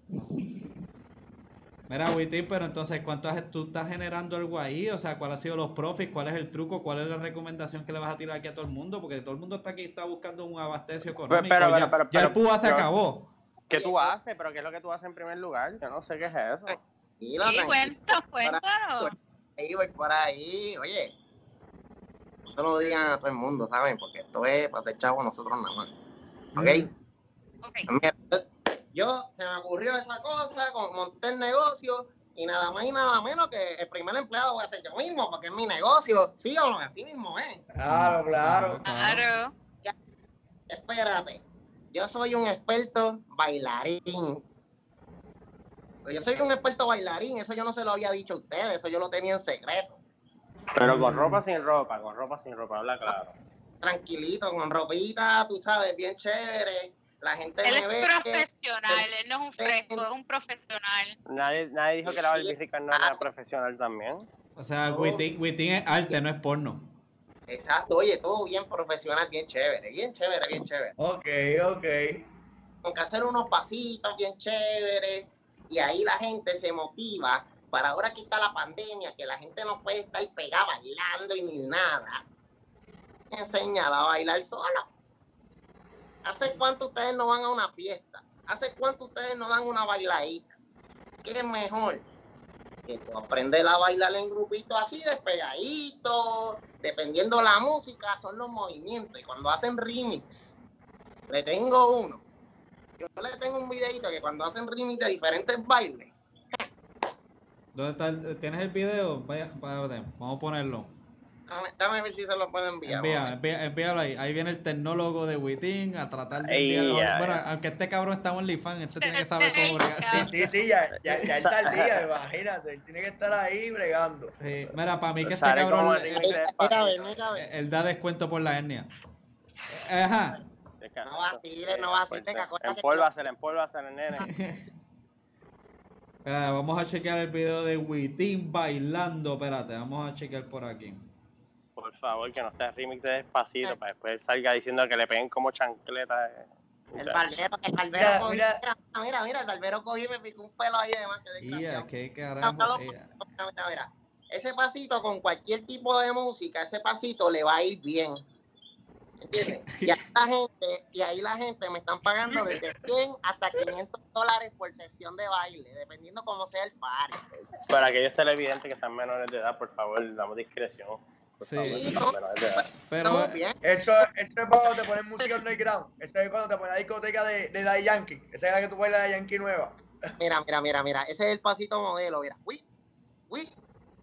Mira, Witin, pero entonces, ¿cuánto has- tú estás generando algo ahí? O sea, ¿cuál ha sido los profits? ¿Cuál es el truco? ¿Cuál es la recomendación que le vas a tirar aquí a todo el mundo? Porque todo el mundo está aquí está buscando un abastecio económico. pero, ya, pero, ya el pero, púa se acabó. ¿Qué tú haces? ¿Pero qué es lo que tú haces en primer lugar? Yo no sé qué es eso. Y Sí, cuenta, cuéntanos. ahí, voy por ahí. Oye, no se lo digan a todo el mundo, ¿saben? Porque esto es para ser chavo nosotros nada más. ¿Ok? Ok. Mira, yo se me ocurrió esa cosa, con, monté el negocio y nada más y nada menos que el primer empleado voy a ser yo mismo, porque es mi negocio. Sí o no, así mismo, ¿eh? Claro, claro. Claro. Espérate, yo soy un experto bailarín. Yo soy un experto bailarín, eso yo no se lo había dicho a ustedes, eso yo lo tenía en secreto. Pero con ropa sin ropa, con ropa sin ropa, habla claro. Tranquilito, con ropita, tú sabes, bien chévere. La gente Él me es ve. profesional, él no es un fresco, es un profesional. Nadie, nadie dijo que la Barbie no era profesional también. O sea, No. Witin es arte, no es porno. Exacto, oye, todo bien profesional, bien chévere, bien chévere, bien chévere. Ok, ok. Con que hacer unos pasitos bien chéveres y ahí la gente se motiva para ahora que está la pandemia, que la gente no puede estar pegada bailando y ni nada. Enseñada a bailar sola. ¿Hace cuánto ustedes no van a una fiesta? ¿Hace cuánto ustedes no dan una bailadita? ¿Qué es mejor? Que tú aprender a bailar en grupitos así, despegaditos, dependiendo la música, son los movimientos. Y cuando hacen remix, le tengo uno. Yo le tengo un videito que cuando hacen remix de diferentes bailes, ¿Dónde está? el- ¿Tienes el video? Vaya, vaya, vamos a ponerlo. Dame, dame ver si se lo puedo enviar. Envía, a envía- envíalo ahí. Ahí viene el tecnólogo de Witin a tratar de Ey, enviar. ya, Bueno, ya. aunque este cabrón está en OnlyFans, este tiene que saber cómo bregar. Sí, sí, sí, ya, ya, ya está el día, imagínate. Tiene que estar ahí bregando. Sí, Mira, para mí que este cabrón el él, a a ver. él da descuento por la hernia. Ajá. No vaciles, no vaciles, Empólvasela, empólvasela, nene. Espera, vamos a chequear el video de Witin bailando. Espérate, vamos a chequear por aquí. Por favor, que no sea remix de despacito, para después salga diciendo que le peguen como chancleta. eh. El barbero, el barbero Mira, cogió, mira. mira, mira, mira, el barbero cogió y me picó un pelo ahí además que qué No, no, carajo. no, mira, mira, mira. Ese pasito con cualquier tipo de música, ese pasito le va a ir bien. ¿Entiendes? Y ahí la gente, y ahí la gente me están pagando desde 100 hasta 500 dólares por sesión de baile, dependiendo cómo sea el party. Para aquellos televidentes que sean menores de edad, por favor, damos discreción. Por Sí. favor, que sean menores de edad. Pero. Eso, eso es cuando te ponen música underground. Eso es cuando te ponen la discoteca de, de Daddy Yankee. Esa es la que tú bailas de Yankee nueva. Mira, mira, mira, mira. Ese es el pasito modelo, mira. Uy, uy.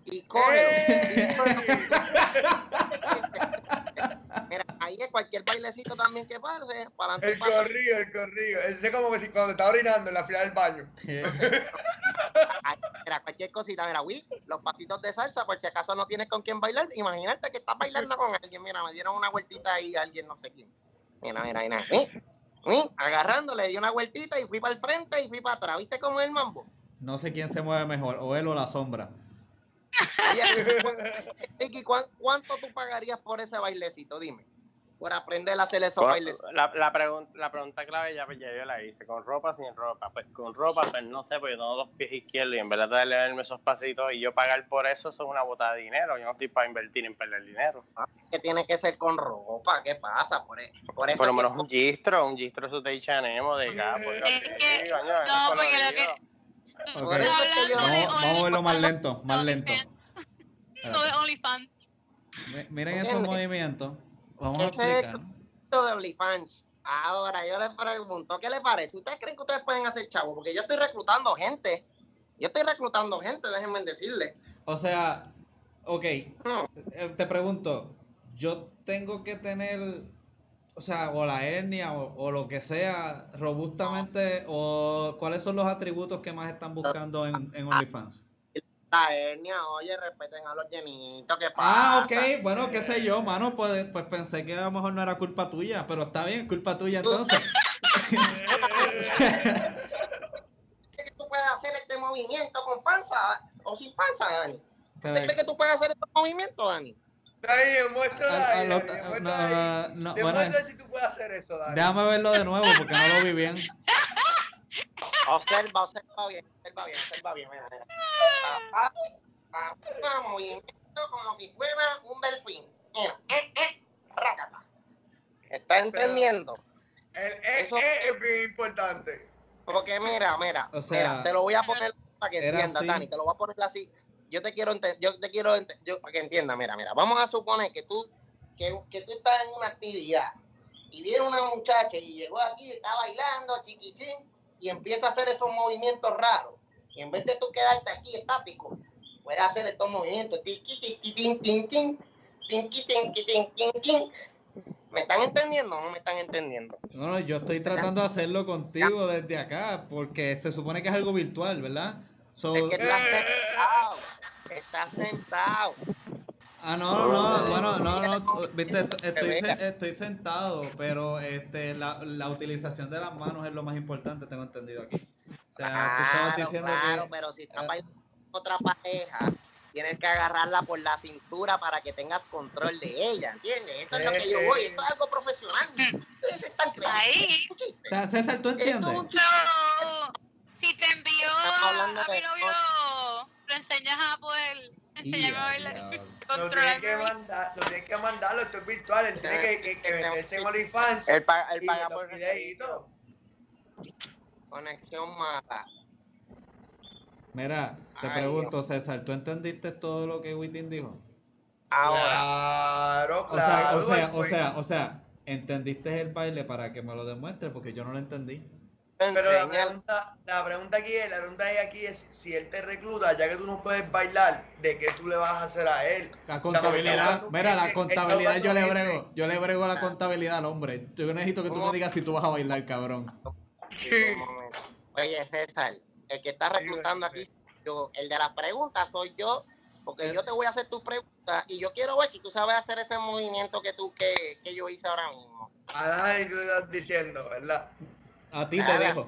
Y cógelo. Mira, ahí es cualquier bailecito también que pase. Para adelante, El corrido, el corrido. Ese es como que si cuando te está orinando en la fila del baño. Mira, cualquier cosita, mira, uy, los pasitos de salsa, por si acaso no tienes con quién bailar, imagínate que estás bailando con alguien, mira, me dieron una vueltita ahí, alguien no sé quién. Mira, mira, mira, uy, uy, agarrando, le di una vueltita y fui para el frente y fui para atrás, ¿viste cómo es el mambo? no sé quién se mueve mejor, o él o la sombra. Ricky, ¿cuán- ¿cuánto tú pagarías por ese bailecito? Dime, por aprender a hacer esos bailecitos. La, la, pregun- la pregunta clave ya, ya yo la hice, ¿con ropa o sin ropa? Pues con ropa, pues no sé, porque yo tengo dos pies izquierdos y en verdad de leerme esos pasitos y yo pagar por eso, eso es una botada de dinero. Yo no estoy para invertir en perder dinero. Que tiene que ser con ropa, ¿qué pasa? Por, e- por eso Por lo que- menos un gistro, un gistro eso de H&M, de Gapo. Es que- no, porque lo que- Por eso es que yo- Vamos, vamos a verlo más lento, más lento. No de OnlyFans. Mi- Miren esos ¿Entiendes? movimientos. Vamos a Ese es- explicar. de OnlyFans. Ahora, yo les pregunto, ¿qué les parece? ¿Ustedes creen que ustedes pueden hacer chavo? Porque yo estoy reclutando gente. Yo estoy reclutando gente, déjenme decirles. O sea, ok, Hmm, eh, te pregunto, yo tengo que tener, o sea, o la hernia o, o lo que sea, robustamente, o cuáles son los atributos que más están buscando en, en OnlyFans. La hernia, oye, respeten a los llenitos, ¿qué pasa? Ah, ok, bueno, qué sé yo, mano, pues, pues pensé que a lo mejor no era culpa tuya, pero está bien, culpa tuya entonces. ¿Crees que tú puedes hacer este movimiento con panza o sin panza, Dani? ¿Usted cree que tú puedes hacer estos movimientos, Dani? Dani, muéstrala Al- ahí, al Dani, no, ahí. no, bueno, si tú puedes hacer eso, Dani. déjame verlo de nuevo porque no lo vi bien. Observa, observa bien, observa bien, observa bien, mira, mira. Ah, ah, ah, ah, movimiento como si fuera un delfín. Mira, eh, eh, rácata. ¿Estás entendiendo? El eh, Eso- eh, es bien importante. Porque mira, mira, O sea, mira, te lo voy a poner para que entiendas. Dani, te lo voy a poner así. Yo te quiero ente- yo te quiero ente- yo, para que entiendas, mira, mira, vamos a suponer que tú que, que tú estás en una actividad y viene una muchacha y llegó aquí, está bailando, chiquichín, y empieza a hacer esos movimientos raros. Y en vez de tú quedarte aquí estático, puedes hacer estos movimientos, tiqui, tiqui, tin, tin, tin, tinqui, tinqui, tin, tin, tin. ¿Me están entendiendo o no me están entendiendo? No, no, yo estoy tratando de hacerlo contigo desde acá porque se supone que es algo virtual, ¿verdad? So, Es que estás sentado, ah, no, no, no, bueno, no, no, viste, est- estoy, estoy sentado, pero este, la, la utilización de las manos es lo más importante, tengo entendido aquí. O sea, tú estabas Claro, diciendo claro, que... pero si estás eh, bailando con otra pareja, tienes que agarrarla por la cintura para que tengas control de ella, ¿entiendes? Eso es lo que yo voy, esto es algo profesional. Ustedes están creyendo. Ahí. O sea, César, ¿tú Esto es entiendes? un si te Estamos a, mi novio, enseñas a poder enseñarme a bailar. diablo. Lo tienes que mandar, lo tienes que mandarlo, esto es virtual, él tiene que, que, que meterse en OnlyFans Él paga, él paga por videitos. conexión mala. Mira, te Ay, pregunto, César, ¿tú entendiste todo lo que Witin dijo? Ahora, Claro, O sea, claro. o sea, o sea, o sea, ¿entendiste el baile para que me lo demuestre? Porque yo no lo entendí. Pero la pregunta, la pregunta aquí es, la pregunta aquí es si él te recluta, ya que tú no puedes bailar, ¿de qué tú le vas a hacer a él? La O sea, porque contabilidad, mira, la contabilidad yo le brego, yo le brego la Ah. contabilidad al hombre. Yo necesito que tú me digas si tú vas a bailar, cabrón. Oye, César, el que está reclutando aquí soy yo, el de las preguntas soy yo, porque yo te voy a hacer tus preguntas y yo quiero ver si tú sabes hacer ese movimiento que tú que, que yo hice ahora mismo. A Dani tú estás diciendo, ¿verdad? A ti te dejo.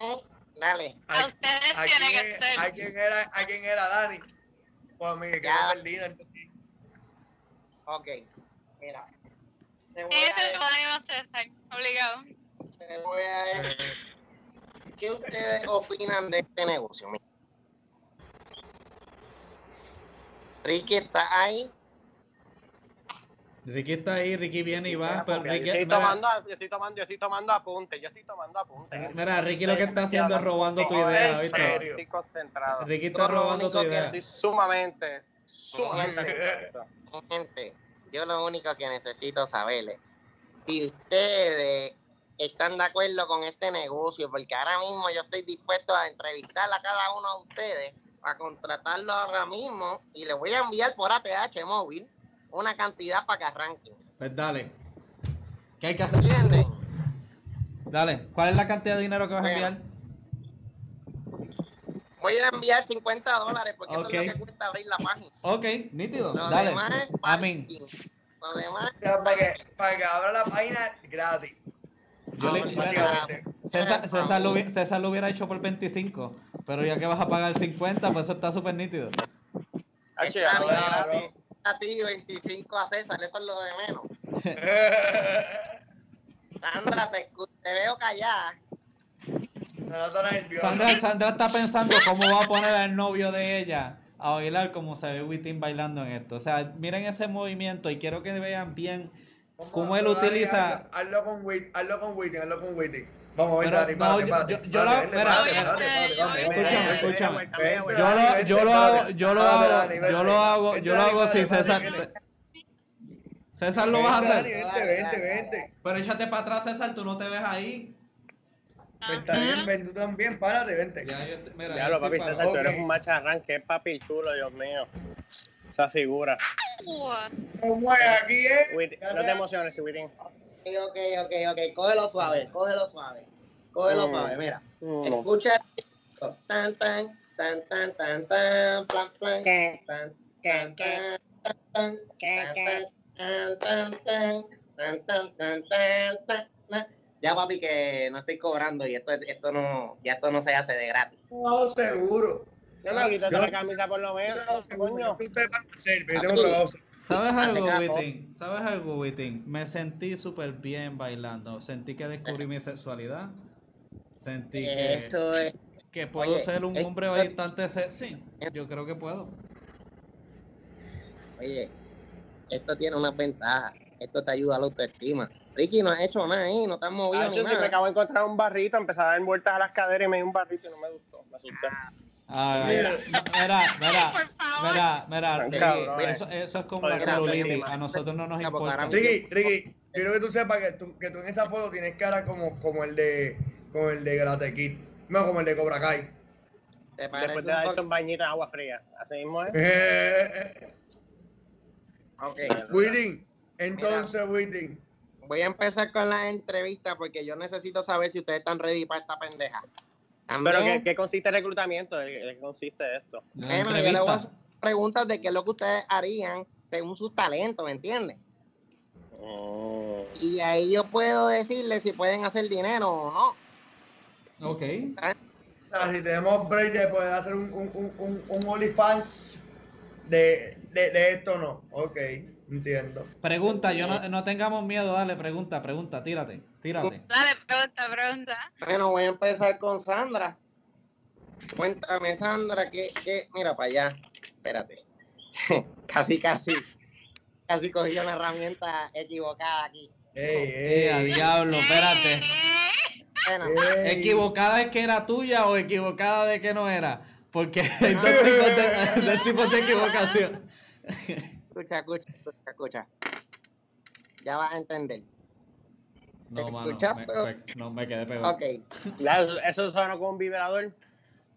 Eh, Dale. A ustedes ¿A tiene quién, que ser. ¿A quién era, a quién era Dani? Pues a mí, que no perdí, no entendí. Ok. Mira. Te voy Ese es a, Danilo César, obligado. te voy a ¿Qué ustedes opinan de este negocio? Mira. Ricky está ahí. Ricky está ahí, Ricky viene y va, pero yo, Ricky, estoy mira, tomando, yo estoy tomando, yo estoy tomando apuntes, yo estoy tomando apuntes. mira, Ricky lo que está haciendo es robando tu idea, ¿viste? serio. Estoy concentrado. Ricky está robando tu idea. Estoy sumamente, sumamente. Gente, yo lo único que necesito saber es si ustedes están de acuerdo con este negocio, porque ahora mismo yo estoy dispuesto a entrevistar a cada uno de ustedes, a contratarlo ahora mismo y le voy a enviar por ATH móvil una cantidad para que arranquen. Pues dale. ¿Qué hay que hacer? ¿Entienden? Dale. ¿Cuál es la cantidad de dinero que vas a enviar? Voy a enviar 50 dólares porque Ok. eso es lo que cuesta abrir la página. Ok, nítido. Lo Dale. demás es Amén. Lo demás para, que, para que abra la página gratis. Yo le-. César, César lo, César lo hubiera hecho por 25, pero ya que vas a pagar 50, pues eso está súper nítido. Está a ti 25 a César, eso es lo de menos. Sandra, te, te veo callada. Sandra, Sandra está pensando cómo va a poner al novio de ella a bailar como se ve Witin bailando en esto. O sea, miren ese movimiento y quiero que vean bien cómo él utiliza- Hazlo, hazlo con Wit, hazlo con Witting, hazlo con Witting. Vamos, Pero, Dani, no, párate, yo- párate, yo- párate, vamos, Escúchame, escúchame. vente, yo lo, lo hago, yo lo hago, yo lo hago, yo lo hago así, párate, César. César lo vas a hacer. Vente, vente, vente. Pero échate para atrás, César, tú no te ves ahí. Pues Está bien, ven tú también, párate, vente. Ya, yo estoy- mira, Ya yo lo, papi. César, tú eres un macharrán, que papi chulo, Dios mío. Esa figura. Ua. Como es aquí, eh. No te emociones, Witin. Ok, ok, ok, cógelo suave, cógelo suave. Cógelo Mm. suave, mira. No. Escucha. Tan, tan, tan, tan, tan, tan, plan, plan, ¿Qué? tan, ¿Qué? tan, ¿Qué? tan, tan, tan, tan, tan, tan, tan, tan, tan, tan, tan, tan. Ya papi que no estoy cobrando y esto, esto no, ya esto no se hace de gratis. No, seguro. Yo no, quítate Yo- la camisa por lo menos, coño. ¿Sabes Hace algo. Witin? ¿Sabes algo, Witin? Me sentí súper bien bailando. Sentí que descubrí mi sexualidad. Sentí que, Eso es. que puedo Oye, ser un hombre bastante sexy. Yo creo que puedo. Oye, esto tiene unas ventajas. Esto te ayuda a la autoestima. Ricky, no has hecho nada ahí, no te has movido Ah, ni yo sí me nada. acabo de encontrar un barrito, empecé a dar vueltas a las caderas y me dio un barrito y no me gustó, me asusté. Mira. mira, mira, mira, Ricky, Cabrón. eso, eso es como la celulitis. A nosotros no nos importa. Ricky, Ricky, quiero que tú sepas que tú, que tú en esa foto tienes cara como, como el de como el de Karate Kid. No, como el de Cobra Kai. ¿Te parece Después de un darse poco? un bañito en agua fría. Así mismo es. Eh, Ok. Witin, entonces Witin. Voy a empezar con la entrevista porque yo necesito saber si ustedes están ready para esta pendeja. Pero También, ¿qué, qué consiste el reclutamiento? ¿De qué consiste esto? Bueno, yo le voy a hacer preguntas de qué es lo que ustedes harían según sus talentos, ¿me entiendes? Mm. Y ahí yo puedo decirles si pueden hacer dinero o no. Ok. O sea, si tenemos break de poder hacer un, un, un, un, un OnlyFans de, de, de esto, no. Ok, entiendo. Pregunta, yo no, no tengamos miedo, dale, pregunta, pregunta, tírate, tírate. Dale, pregunta, pregunta. Bueno, voy a empezar con Sandra. Cuéntame, Sandra, que, que... mira para allá. Espérate. casi, casi. Casi cogí una herramienta equivocada aquí. Ey, Eh, a ey, diablo, espérate. Bueno, ey. ¿Equivocada es que era tuya o equivocada de que no era? Porque hay dos tipos de, dos tipos de equivocación. escucha, escucha, escucha, escucha. Ya vas a entender. No, mano, me, ¿Escuchaste? me- no me quedé pegado. Ok. Eso, suena como un vibrador.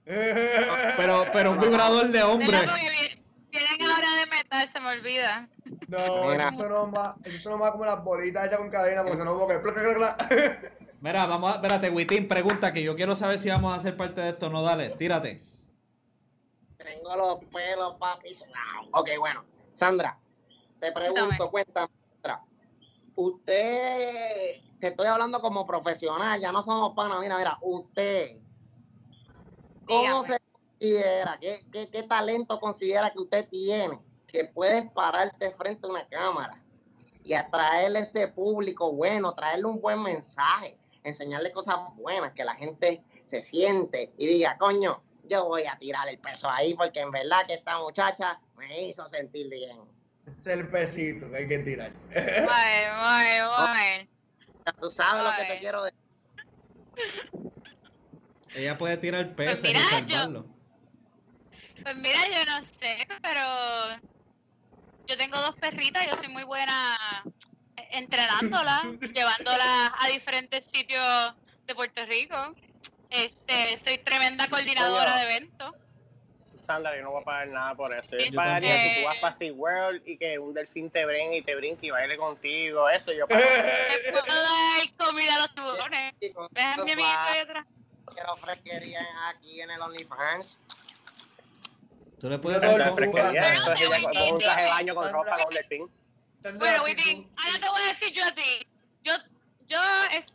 Pero, pero un vibrador de hombre. Vienen ahora de metal, se me olvida. No, Mira. eso no más, eso no más como las bolitas hechas con cadena, porque no porque Mira, vamos a, espérate, Witín, pregunta que yo quiero saber si vamos a hacer parte de esto. No, dale, tírate. Tengo los pelos, papi. Ok, bueno. Sandra, te pregunto, cuéntame. Sandra, usted, te estoy hablando como profesional, ya no somos panas. Mira, mira, usted, ¿cómo Dígame. se considera? ¿Qué, qué, qué talento considera que usted tiene? Que puedes pararte frente a una cámara y atraerle ese público bueno, traerle un buen mensaje, enseñarle cosas buenas, que la gente se siente y diga, coño, yo voy a tirar el peso ahí porque en verdad que esta muchacha me hizo sentir bien. es el pesito que hay que tirar. Bueno, bueno, bueno. Tú sabes lo que te quiero decir. Ella puede tirar peces mira, y yo- salvarlo. Pues mira, yo no sé, pero yo tengo dos perritas, yo soy muy buena entrenándolas, llevándolas a diferentes sitios de Puerto Rico. Este, soy tremenda coordinadora de eventos. Sandra, yo no voy a pagar nada por eso. Yo, Yo pagaría si tú vas para SeaWorld y que un delfín te brinque y te brinque y baile contigo. Eso yo pago. Le puedo dar comida a los tiburones. Vean mi amiguito ahí atrás. quiero fresquería aquí en el OnlyFans. Tú le puedes dar fresquería, eso es te ella un traje de baño con ropa con delfín. Bueno, Witin, ahora te voy a decir yo a ti. Yo, yo,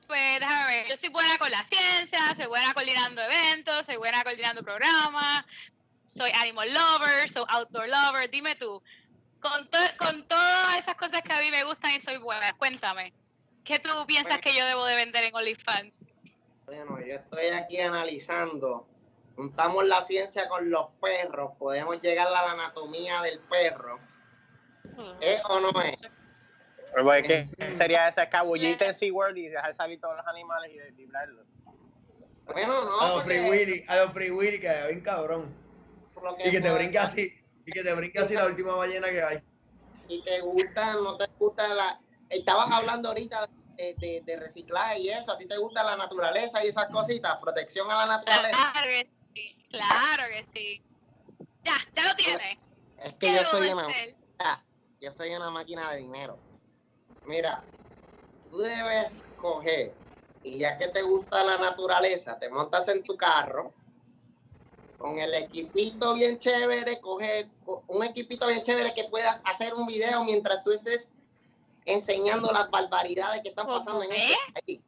pues, déjame ver, yo soy buena con la ciencia, soy buena coordinando eventos, soy buena coordinando programas, soy animal lover, soy outdoor lover, dime tú, con, to- con todas esas cosas que a mí me gustan y soy buena, cuéntame, ¿qué tú piensas Bueno. que yo debo de vender en OnlyFans? Bueno, yo estoy aquí analizando. Juntamos la ciencia con los perros, podemos llegar a la anatomía del perro. ¿Es o no es? ¿Qué sería esa escabullita en SeaWorld y dejar salir todos los animales y deslibrarlos? Bueno, no. A los porque Free Willy, a los Free Willy que bien cabrón. Y que te puede- brinque así, y que te brinque así la última ballena que hay. Y te gusta, no te gusta la. Estabas hablando ahorita de, de- de reciclaje y eso. ¿A ti te gusta la naturaleza y esas cositas? Protección a la naturaleza. Claro que sí, claro que sí. Ya, ya lo tienes. Es ¿Qué que yo soy una. Mira, yo soy una máquina de dinero. Mira, tú debes coger y ya que te gusta la naturaleza, te montas en tu carro con el equipito bien chévere, coge co- un equipito bien chévere que puedas hacer un video mientras tú estés enseñando las barbaridades que están ¿Cómo pasando en es? este país.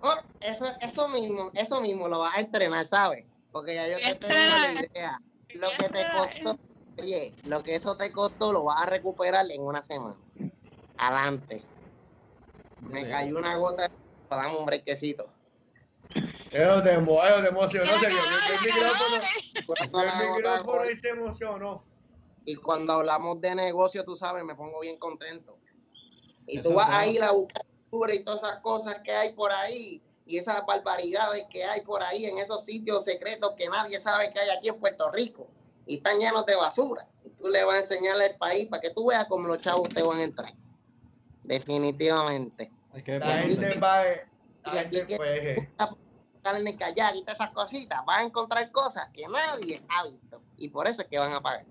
Oh, eso, eso mismo, eso mismo lo vas a entrenar, ¿sabes? Porque ya yo te tengo la idea. Lo que te costó, oye, lo que eso te costó lo vas a recuperar en una semana. Adelante. Me cayó una gota, dame un brequecito. Eso te, emo- eso te emocionó, se vio el micrófono, el micrófono y se emocionó. Y cuando hablamos de negocio, tú sabes, me pongo bien contento. Y Eso tú vas a bueno. ir a buscar y todas esas cosas que hay por ahí y esas barbaridades que hay por ahí en esos sitios secretos que nadie sabe que hay aquí en Puerto Rico y están llenos de basura. Y tú le vas a enseñarle al país para que tú veas cómo los chavos te van a entrar. Definitivamente. Hay que La gente va, la gente que- pues, Carne kayak y todas esas cositas, vas a encontrar cosas que nadie ha visto. Y por eso es que van a pagar.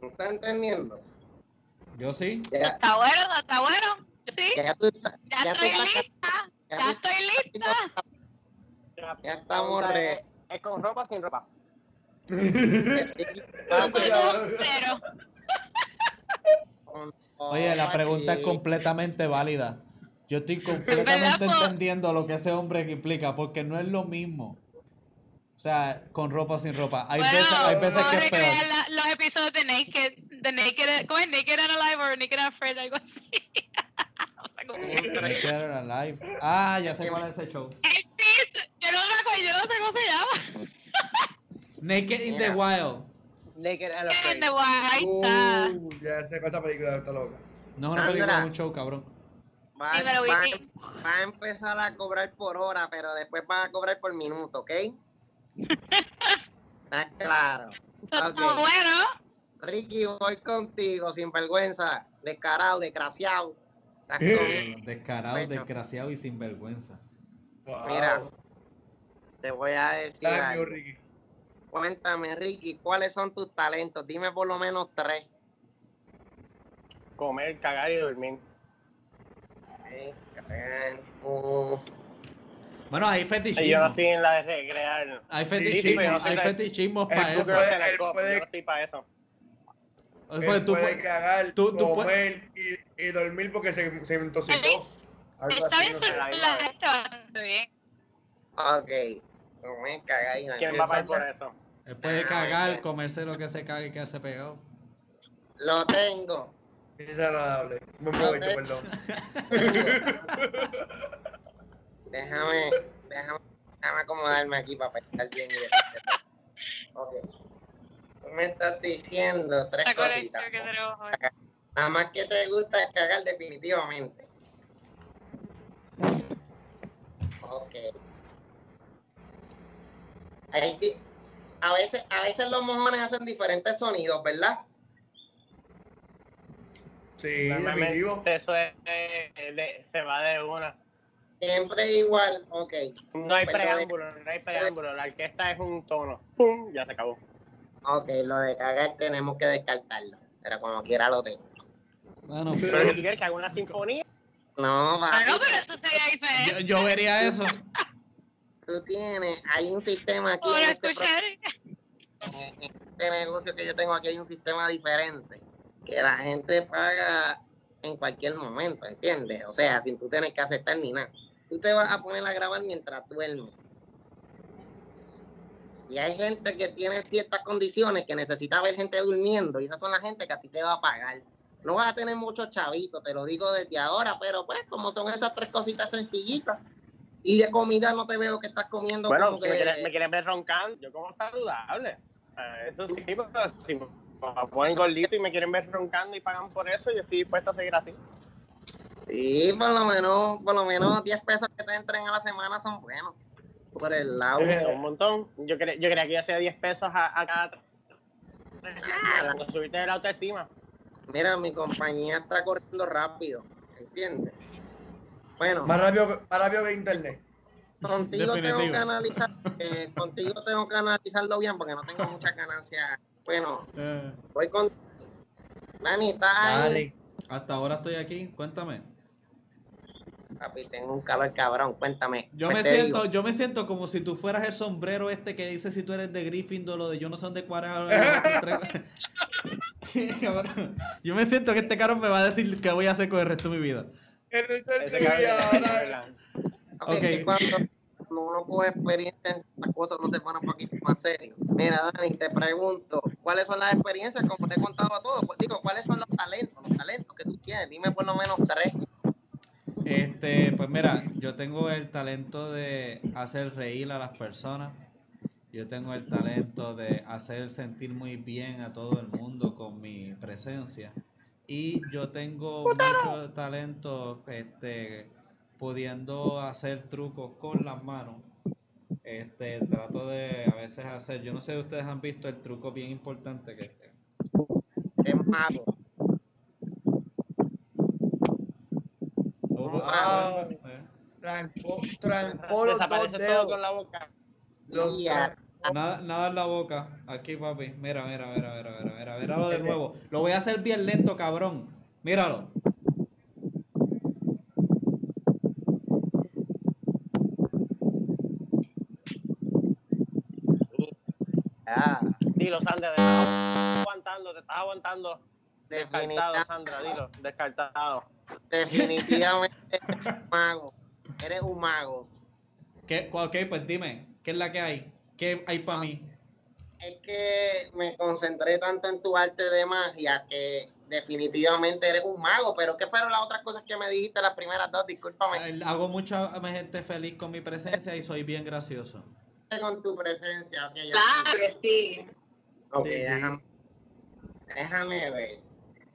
¿Me estás entendiendo? Yo sí. Ya, Está bueno, no está bueno. Sí, ya tú estás- ya ya tú estoy lista. ya Ya tú estoy lista. Ya estamos re. ¿Es con ropa o sin ropa? Pero, Oye, la pregunta es completamente válida. Yo estoy completamente entendiendo lo que ese hombre implica, porque no es lo mismo. O sea, con ropa o sin ropa. Hay bueno, veces, hay veces vamos que a es peor. recrear la- los episodios de Naked, de Naked, ¿cómo es? Naked and Alive o Naked and Afraid, algo así. Naked or Alive. Ah, ya sé cuál es ese show. El piso, Yo no me acuerdo, yo no sé cómo se llama. Naked in the Wild. Naked and Afraid. Ahí está. Uh, ya sé cuál esa película está loca. No es una película, es un show, cabrón. Va, Dímelo, va- va a empezar a cobrar por hora, pero después van a cobrar por minuto, ¿ok? Está claro. Está bueno. Ricky, voy contigo, sin vergüenza, descarado, desgraciado. Estás con- Descarado, Pecho. desgraciado y sinvergüenza. Wow. Mira, te voy a decir Thank you, algo. Ricky. Cuéntame, Ricky, ¿cuáles son tus talentos? Dime por lo menos tres. Comer, cagar y dormir. Cagar, uh, Bueno, hay Y yo no fetichismo. estoy en la de recrear. Hay Sí, fetichismo, no hay fetichismos para eso. Él puede- yo no estoy para eso. Pues Él tú puede puedes- cagar, tú- tú comer y, y dormir porque se, se intoxicó. Algo Está bien no ok. Comer, cagar y ¿Quién dormir. va a pagar por eso? Él puede Ah, cagar, bien. comerse lo que se cague y quedarse pegado. Lo tengo. Es agradable. Buen provecho, perdón. Déjame, déjame, déjame acomodarme aquí para pensar bien. y. Ok. Tú me estás diciendo tres La cositas. que. Nada más que te gusta es cagar definitivamente. Ok. Ahí a veces, a veces los mojones hacen diferentes sonidos, ¿verdad? Sí, definitivo. Eso es, eh, de- se va de una. Siempre igual, ok. No hay Pero de- preámbulo, no hay preámbulo. La orquesta es un tono. ¡Pum! Ya se acabó. Ok, lo de cagar tenemos que descartarlo. Pero como quiera lo tengo. Bueno, Pero si quieres que haga una sinfonía, No, Ah, papi, no, pero eso sería yo, diferente. yo vería eso. tú tienes, hay un sistema aquí en Para este, escuchar. En este negocio que yo tengo aquí, hay un sistema diferente. Que la gente paga en cualquier momento, ¿entiendes? O sea, sin tú tener que aceptar ni nada. Tú te vas a poner a grabar mientras duermes. Y hay gente que tiene ciertas condiciones que necesita ver gente durmiendo y esas son las gente que a ti te va a pagar. No vas a tener muchos chavitos, te lo digo desde ahora, pero pues como son esas tres cositas sencillitas y de comida no te veo que estás comiendo bueno, como si me que- quieren, me quieren ver roncando, yo como saludable. Eh, Eso sí, pero si me ponen gordito y me quieren ver roncando y pagan por eso, yo estoy dispuesto a seguir así. Sí, por lo menos, por lo menos 10 pesos que te entren a la semana son buenos. Por el lado. Eh, Un montón. Yo, cre- yo creía que hacía 10 pesos a, a cada. Ah, Cuando subiste la autoestima. Mira, mi compañía está corriendo rápido, ¿entiendes? Bueno, Más rápido, más rápido que internet. Contigo tengo que analizar, eh, contigo tengo que analizarlo bien porque no tengo muchas ganancias. Bueno, Eh, voy con Dani, hasta ahora estoy aquí, cuéntame. Papi, tengo un calor cabrón, cuéntame. Yo Pues me siento, digo, yo me siento como si tú fueras el sombrero este que dice si tú eres de Gryffindor o de yo no sé dónde. Cabrón. Yo me siento que este caro me va a decir qué voy a hacer con el resto de mi vida. El resto de tu vida, cabrón, dale. ¿verdad? ok, ok. que cuando, cuando uno coge experiencia en estas cosas, uno se pone un poquito más serio. Mira, Dani, te pregunto, ¿cuáles son las experiencias? Como te he contado a todos, pues digo, ¿cuáles son los talentos? Los talentos que tú tienes, dime por lo menos tres. Este, pues mira, yo tengo el talento de hacer reír a las personas. Yo tengo el talento de hacer sentir muy bien a todo el mundo con mi presencia. Y yo tengo mucho talento este, pudiendo hacer trucos con las manos. Este, trato de a veces hacer, yo no sé si ustedes han visto el truco bien importante que Es mago. Eh, los dos Desaparece todo dedos. con la boca. Los. Nada, nada en la boca. Aquí, papi. Mira, mira, mira, mira, mira, mira. Míralo de nuevo. Lo voy a hacer bien lento, cabrón. Míralo. Ah, Dilo, Sandra, te estás aguantando, te estás aguantando. Descartado, Sandra, dilo, descartado. definitivamente eres un mago. Eres un mago. ¿Qué? Ok, pues dime. ¿Qué es la que hay? ¿Qué hay para mí? Es que me concentré tanto en tu arte de magia que definitivamente eres un mago. Pero ¿qué fueron las otras cosas que me dijiste las primeras dos? Discúlpame. Hago mucha gente feliz con mi presencia y soy bien gracioso. Con tu presencia. Claro que sí. Ok, Sí, déjame, déjame ver.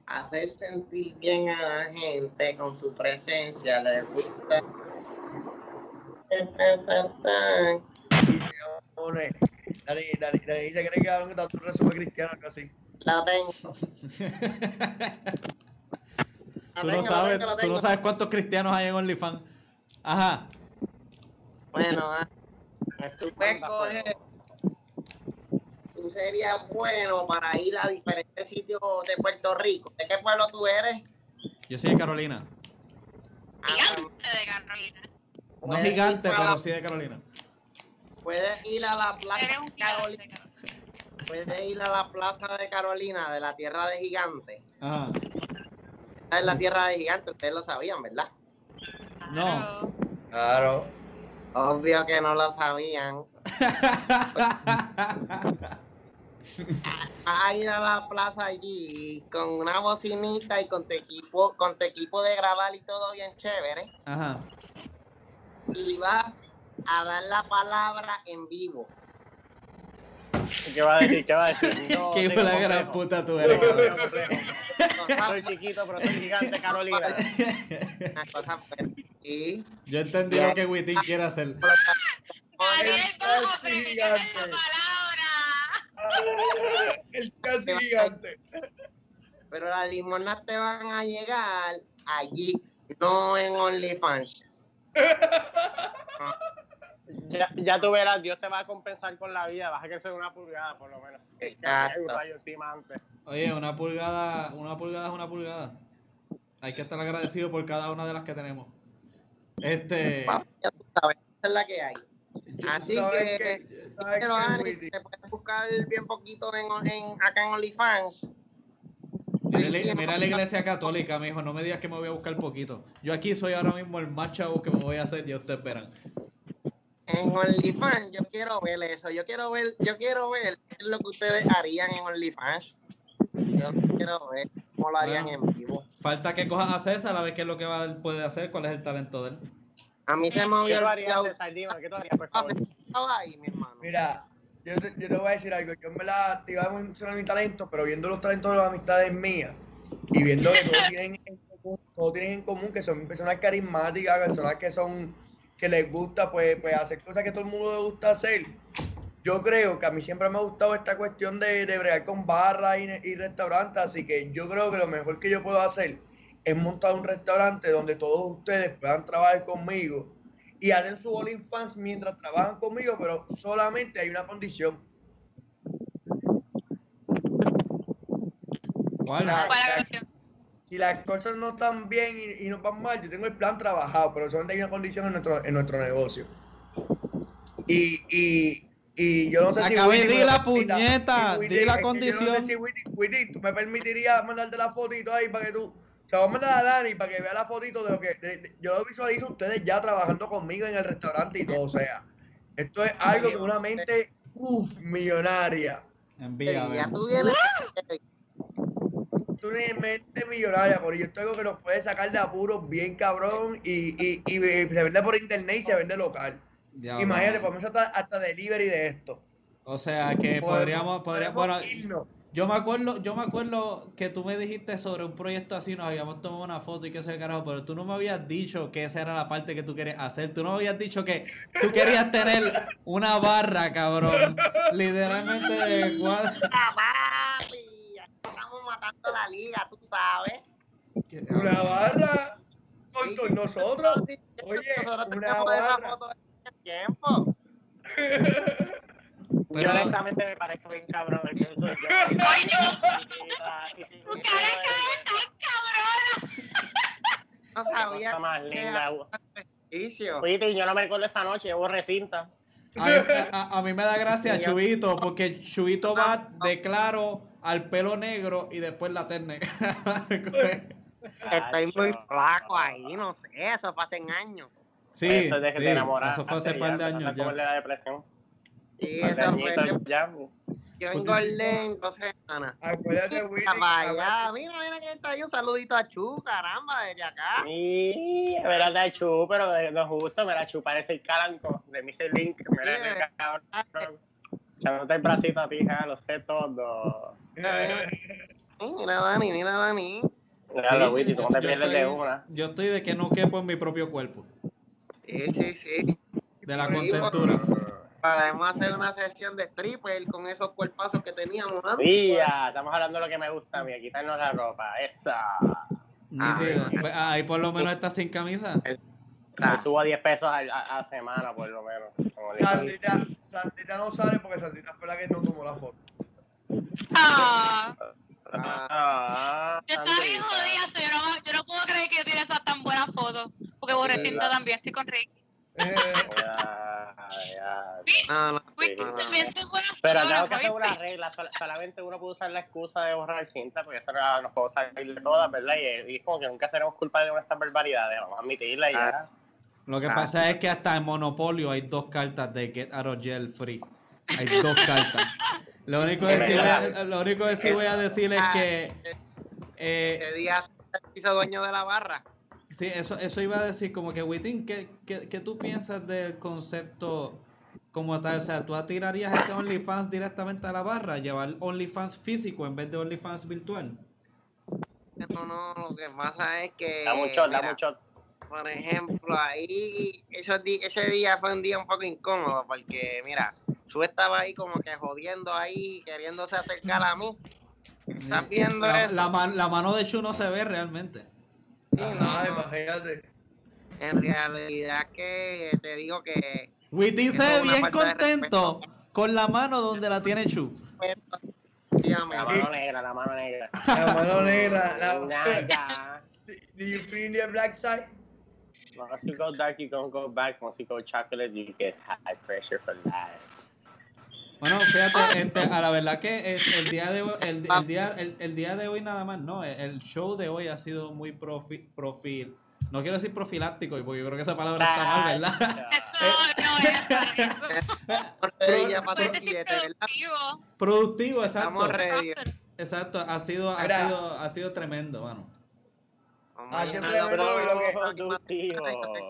Hacer sentir bien a la gente con su presencia. Le gusta. Y se pone. Dani, Dani se cree que cabrón que tanto resumen cristiano algo así. La tengo. Tú no tengo, sabes, tengo, tú no sabes cuántos cristianos hay en OnlyFans. Ajá. Bueno, ah, tú puedes coger- Tú serías bueno para ir a diferentes sitios de Puerto Rico. ¿De qué pueblo tú eres? Yo soy de Carolina. Ah, Gigante de Carolina. No gigante, pero sí de Carolina. Puedes ir a la plaza de. Carolina. de Carolina. Puedes ir a la plaza de Carolina, de la tierra de gigantes. Ajá. Esta es la tierra de gigantes, ustedes lo sabían, ¿verdad? No. Claro. Obvio que no lo sabían. Vas a ir a la plaza allí con una bocinita y con tu equipo, con tu equipo de grabar y todo bien chévere. Ajá. Y vas a dar la palabra en vivo. ¿Qué va a decir? ¿Qué va a decir? No Qué hijo de la gran puta tú No eres, complejo. Soy chiquito, pero soy gigante, Carolina. Yo entendí lo que Witin quiere hacer. Que gigante. El casi gigante. pero las limonas te van a llegar allí, no en OnlyFans. Ya, ya tú verás, Dios te va a compensar con la vida. Vas a crecer una pulgada, por lo menos. Que hay un Exacto. rayo encima antes. Oye, una pulgada, una pulgada es una pulgada. Hay que estar agradecido por cada una de las que tenemos. Este, Papi, ya tú sabes, esa es la que hay. Así ¿Sabes que, pero qué, Witty? te puedes buscar bien poquito en, en- acá en OnlyFans. mira, la- mira la iglesia católica, mijo, no me digas que me voy a buscar poquito. Yo aquí soy ahora mismo el más chavo que me voy a hacer, ya ustedes verán. En OnlyFans, yo quiero ver eso. Yo quiero ver, yo quiero ver qué es lo que ustedes harían en OnlyFans. Yo quiero ver cómo lo harían Bueno. en vivo. Falta que cojan a César a ver qué es lo que va, puede hacer, cuál es el talento de él. A mí se me ¿Qué había tú harías. César? Dime, ¿qué tú harías, por favor? Estaba ahí, mi hermano. Mira, yo te, yo te voy a decir algo. Yo me la te iba a mencionar mi talento, pero viendo los talentos de las amistades mías y viendo que todos tienen en común, todos tienen en común que son personas carismáticas, personas que son que les gusta pues, pues hacer cosas que todo el mundo le gusta hacer. Yo creo que a mí siempre me ha gustado esta cuestión de, de bregar con barras y, y restaurantes, así que yo creo que lo mejor que yo puedo hacer es montar un restaurante donde todos ustedes puedan trabajar conmigo y hacen su OnlyFans mientras trabajan conmigo, pero solamente hay una condición. ¿Cuál? ¿Cuál es la canción? Si las cosas no están bien y, y no van mal, yo tengo el plan trabajado, pero solamente hay una condición en nuestro, en nuestro negocio. Y, y, y yo no sé si... Acabé, Witty di me la permita- puñeta, si Witty- di la que Yo no condición. sé si Witty, Witty, tú me permitirías mandarte la fotito ahí para que tú... Se va a mandar a Dani para que vea la fotito de lo que... de- de- yo lo visualizo a ustedes ya trabajando conmigo en el restaurante y todo, o sea... Esto es algo que una mente, uff, millonaria. Envía, tú tienes mente millonaria, por ello esto es algo que nos puede sacar de apuros bien cabrón y, y, y, eh, se vende por internet y se vende local. Ya, Imagínate, vamos. podemos hasta, hasta delivery de esto. O sea que podríamos, podríamos, bueno, irnos. Yo me acuerdo, yo me acuerdo que tú me dijiste sobre un proyecto así, nos habíamos tomado una foto y qué sé carajo, pero tú no me habías dicho que esa era la parte que tú querías hacer. Tú no me habías dicho que tú querías tener una barra, cabrón. Literalmente de cuadro. Papi, aquí estamos matando la liga, tú sabes. Una barra con, con nosotros. Oye, Nosotros una tenemos esa barra. foto de tiempo. Yo Pero- honestamente me parezco bien cabrón. el que soy yo. Si Tu cara es tan cabrona. No Qué sabía más linda. Oye, yo no me recuerdo esa noche, hubo recinta. A, a- a mí me da gracia yo- Chubito, porque Chubito Ah, va de claro al pelo negro y después la terne. Estoy muy flaco ahí, no sé, eso fue hace años. sí, eso es de sí, eso fue hace par de años ya. la depresión. De eso fue, ya. yo engordé en dos semanas. Acuérdate, Willy. Vaya, mira, mira que está ahí un saludito a Chu, caramba, desde acá. Y es verdad, de chu, pero de, no justo, me la chu parece el calanco de Mr. Link. Mira, Sí, mira, cabrón. Echándote el bracito a ti, ja, lo sé todo. Sí, Mira, Dani, mira, Dani. Mira, lo Witty, tú no te yo pierdes estoy- de una. Yo estoy de que no quepo en mi propio cuerpo, Sí, sí, sí. de la Sí, contentura. Podemos hacer una sesión de stripper con esos cuerpazos que teníamos antes. Mira, estamos hablando de lo que me gusta a mí, quitarnos la ropa. Esa. Nítido. Pues, Ahí por lo menos está sin camisa. Ah. Me subo 10 pesos a, a- a semana, por lo menos. Santita, Santita no sale porque Santita fue la que no tomó la foto. Ah, Ah, yo estaba bien Sandrita. jodida, so yo no, yo no puedo creer que yo tiene esa tan buena foto. Porque Borrecita también, estoy con Ricky. Eh, Ya, ya. No, no, Pero tengo que hacer una regla, sol- solamente uno puede usar la excusa de borrar cinta, porque eso no nos puedo salir de todas, ¿verdad? Y, es como que nunca seremos culpables de una de estas barbaridades, vamos a admitirla y ya. Lo que Ah. pasa es que hasta en Monopolio hay dos cartas de Get Out of Jail Free. Hay dos cartas. Lo único que sí voy a, lo único que sí voy a decir es que eh, Ese día se hizo dueño de la barra. Sí, eso, eso iba a decir, como que, Witin, ¿qué, qué, qué tú piensas del concepto como tal? O sea, ¿tú tirarías ese OnlyFans directamente a la barra? ¿Llevar OnlyFans físico en vez de OnlyFans virtual? No, no, lo que pasa es que. Da mucho, da mucho. Por ejemplo, ahí, esos ese día fue un día un poco incómodo porque, mira, tú estaba ahí como que jodiendo ahí, queriéndose acercar a mí. ¿Estás viendo La, eso? la man- la mano de Chu no se ve realmente. Sí, no, imagínate. en realidad que te digo que Witin se ve bien contento con la mano donde la tiene Chu. La mano negra, la mano negra. La mano negra. La... Nada. Do you feel the black side? Once you go dark, you don't go back. Once you go chocolate, you get high pressure for life. Bueno, fíjate, este, a la verdad que el, el día de hoy, el, el día, el, el día de hoy nada más, no, el, show de hoy ha sido muy profi, profil, no quiero decir profiláctico, porque yo creo que esa palabra está mal, ¿verdad? Eso no es eso. ¿verdad? productivo. Productivo, exacto. Estamos ready. Exacto, ha sido, ha sido, ha sido tremendo, mano. Vamos Ah, voy, lo que-.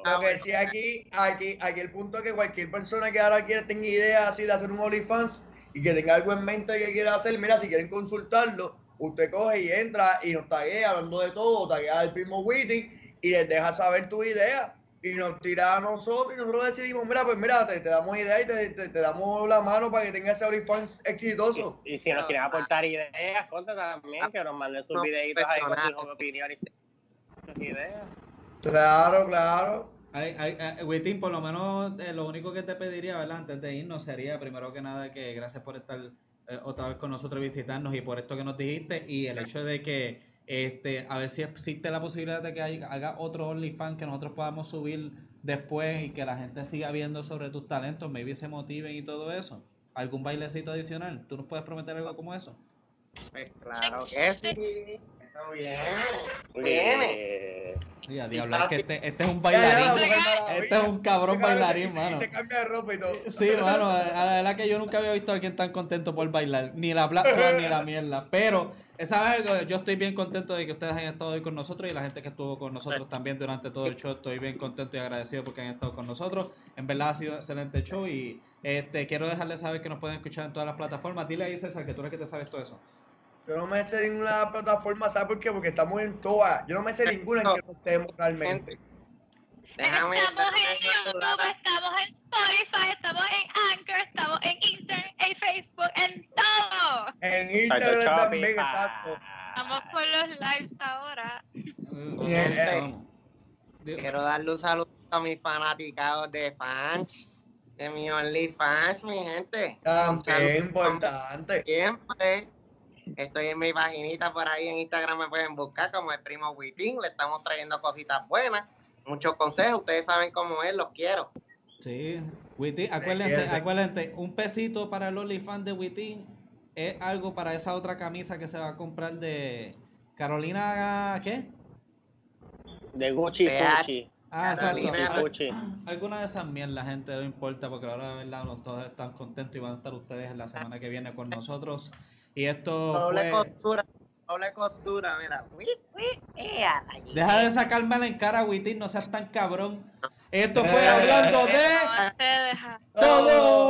Lo que sí, aquí, aquí, aquí el punto es que cualquier persona que ahora quiera tenga idea así de hacer un OnlyFans y que tenga algo en mente que quiera hacer, mira, si quieren consultarlo, usted coge y entra y nos taguea hablando de todo, taguea al primo Witty y les deja saber tu idea y nos tira a nosotros y nosotros decidimos, mira, pues mira, te, te damos idea y te, te- te damos la mano para que tenga ese OnlyFans exitoso. Y, y si nos quieren aportar ideas, conta también, que nos manden sus No, videitos ahí con sus opiniones ideas. Claro, claro. Ay, ay, ay, Witin, por lo menos eh, lo único que te pediría, ¿verdad? Antes de irnos sería, primero que nada, que gracias por estar eh, otra vez con nosotros y visitarnos y por esto que nos dijiste y el hecho de que, este, a ver si existe la posibilidad de que hay- haga otro OnlyFans que nosotros podamos subir después y que la gente siga viendo sobre tus talentos, maybe se motiven y todo eso. ¿Algún bailecito adicional? ¿Tú nos puedes prometer algo como eso? Pues claro que sí. Eso viene. Ya, diablo, es que este, este es un bailarín. Este es un cabrón bailarín, mano. Se cambia de ropa y todo. Sí, mano, a la verdad que yo nunca había visto a alguien tan contento por bailar, ni la plaza ni la mierda. Pero, esa es algo, yo estoy bien contento de que ustedes hayan estado hoy con nosotros y la gente que estuvo con nosotros también durante todo el show. Estoy bien contento y agradecido porque han estado con nosotros. En verdad ha sido un excelente show y este quiero dejarles saber que nos pueden escuchar en todas las plataformas. Dile ahí, César, que tú eres que te sabes todo eso. Yo no me sé ninguna plataforma, ¿sabes por qué? Porque estamos en todas. Yo no me sé ninguna en que no estemos realmente. Déjame, Estamos en YouTube, estamos en Spotify, estamos en Anchor, estamos en Instagram, en Facebook, en todo. En Instagram también, exacto. Estamos con los lives ahora. eh, Quiero darle un saludo a mis fanaticados de fans, de mi OnlyFans, mi gente. También importante. Siempre. Estoy en mi paginita por ahí en Instagram, me pueden buscar como el primo Witín. Le estamos trayendo cositas buenas, muchos consejos. Ustedes saben cómo es, los quiero. Sí, Witin, acuérdense, acuérdense, un pesito para el OnlyFans de Witin es algo para esa otra camisa que se va a comprar de Carolina, ¿qué? de Gucci. Gucci. Ah, exacto. Carolina Al- Gucci. Alguna de esas mierdas, gente, no importa, porque ahora, de verdad, no todos están contentos y van a estar ustedes la semana que viene con nosotros. Y esto. Doble fue... costura, doble costura, mira. Eh, Deja de sacármela en cara, Witin, no seas tan cabrón. Esto fue eh. hablando de. Todo.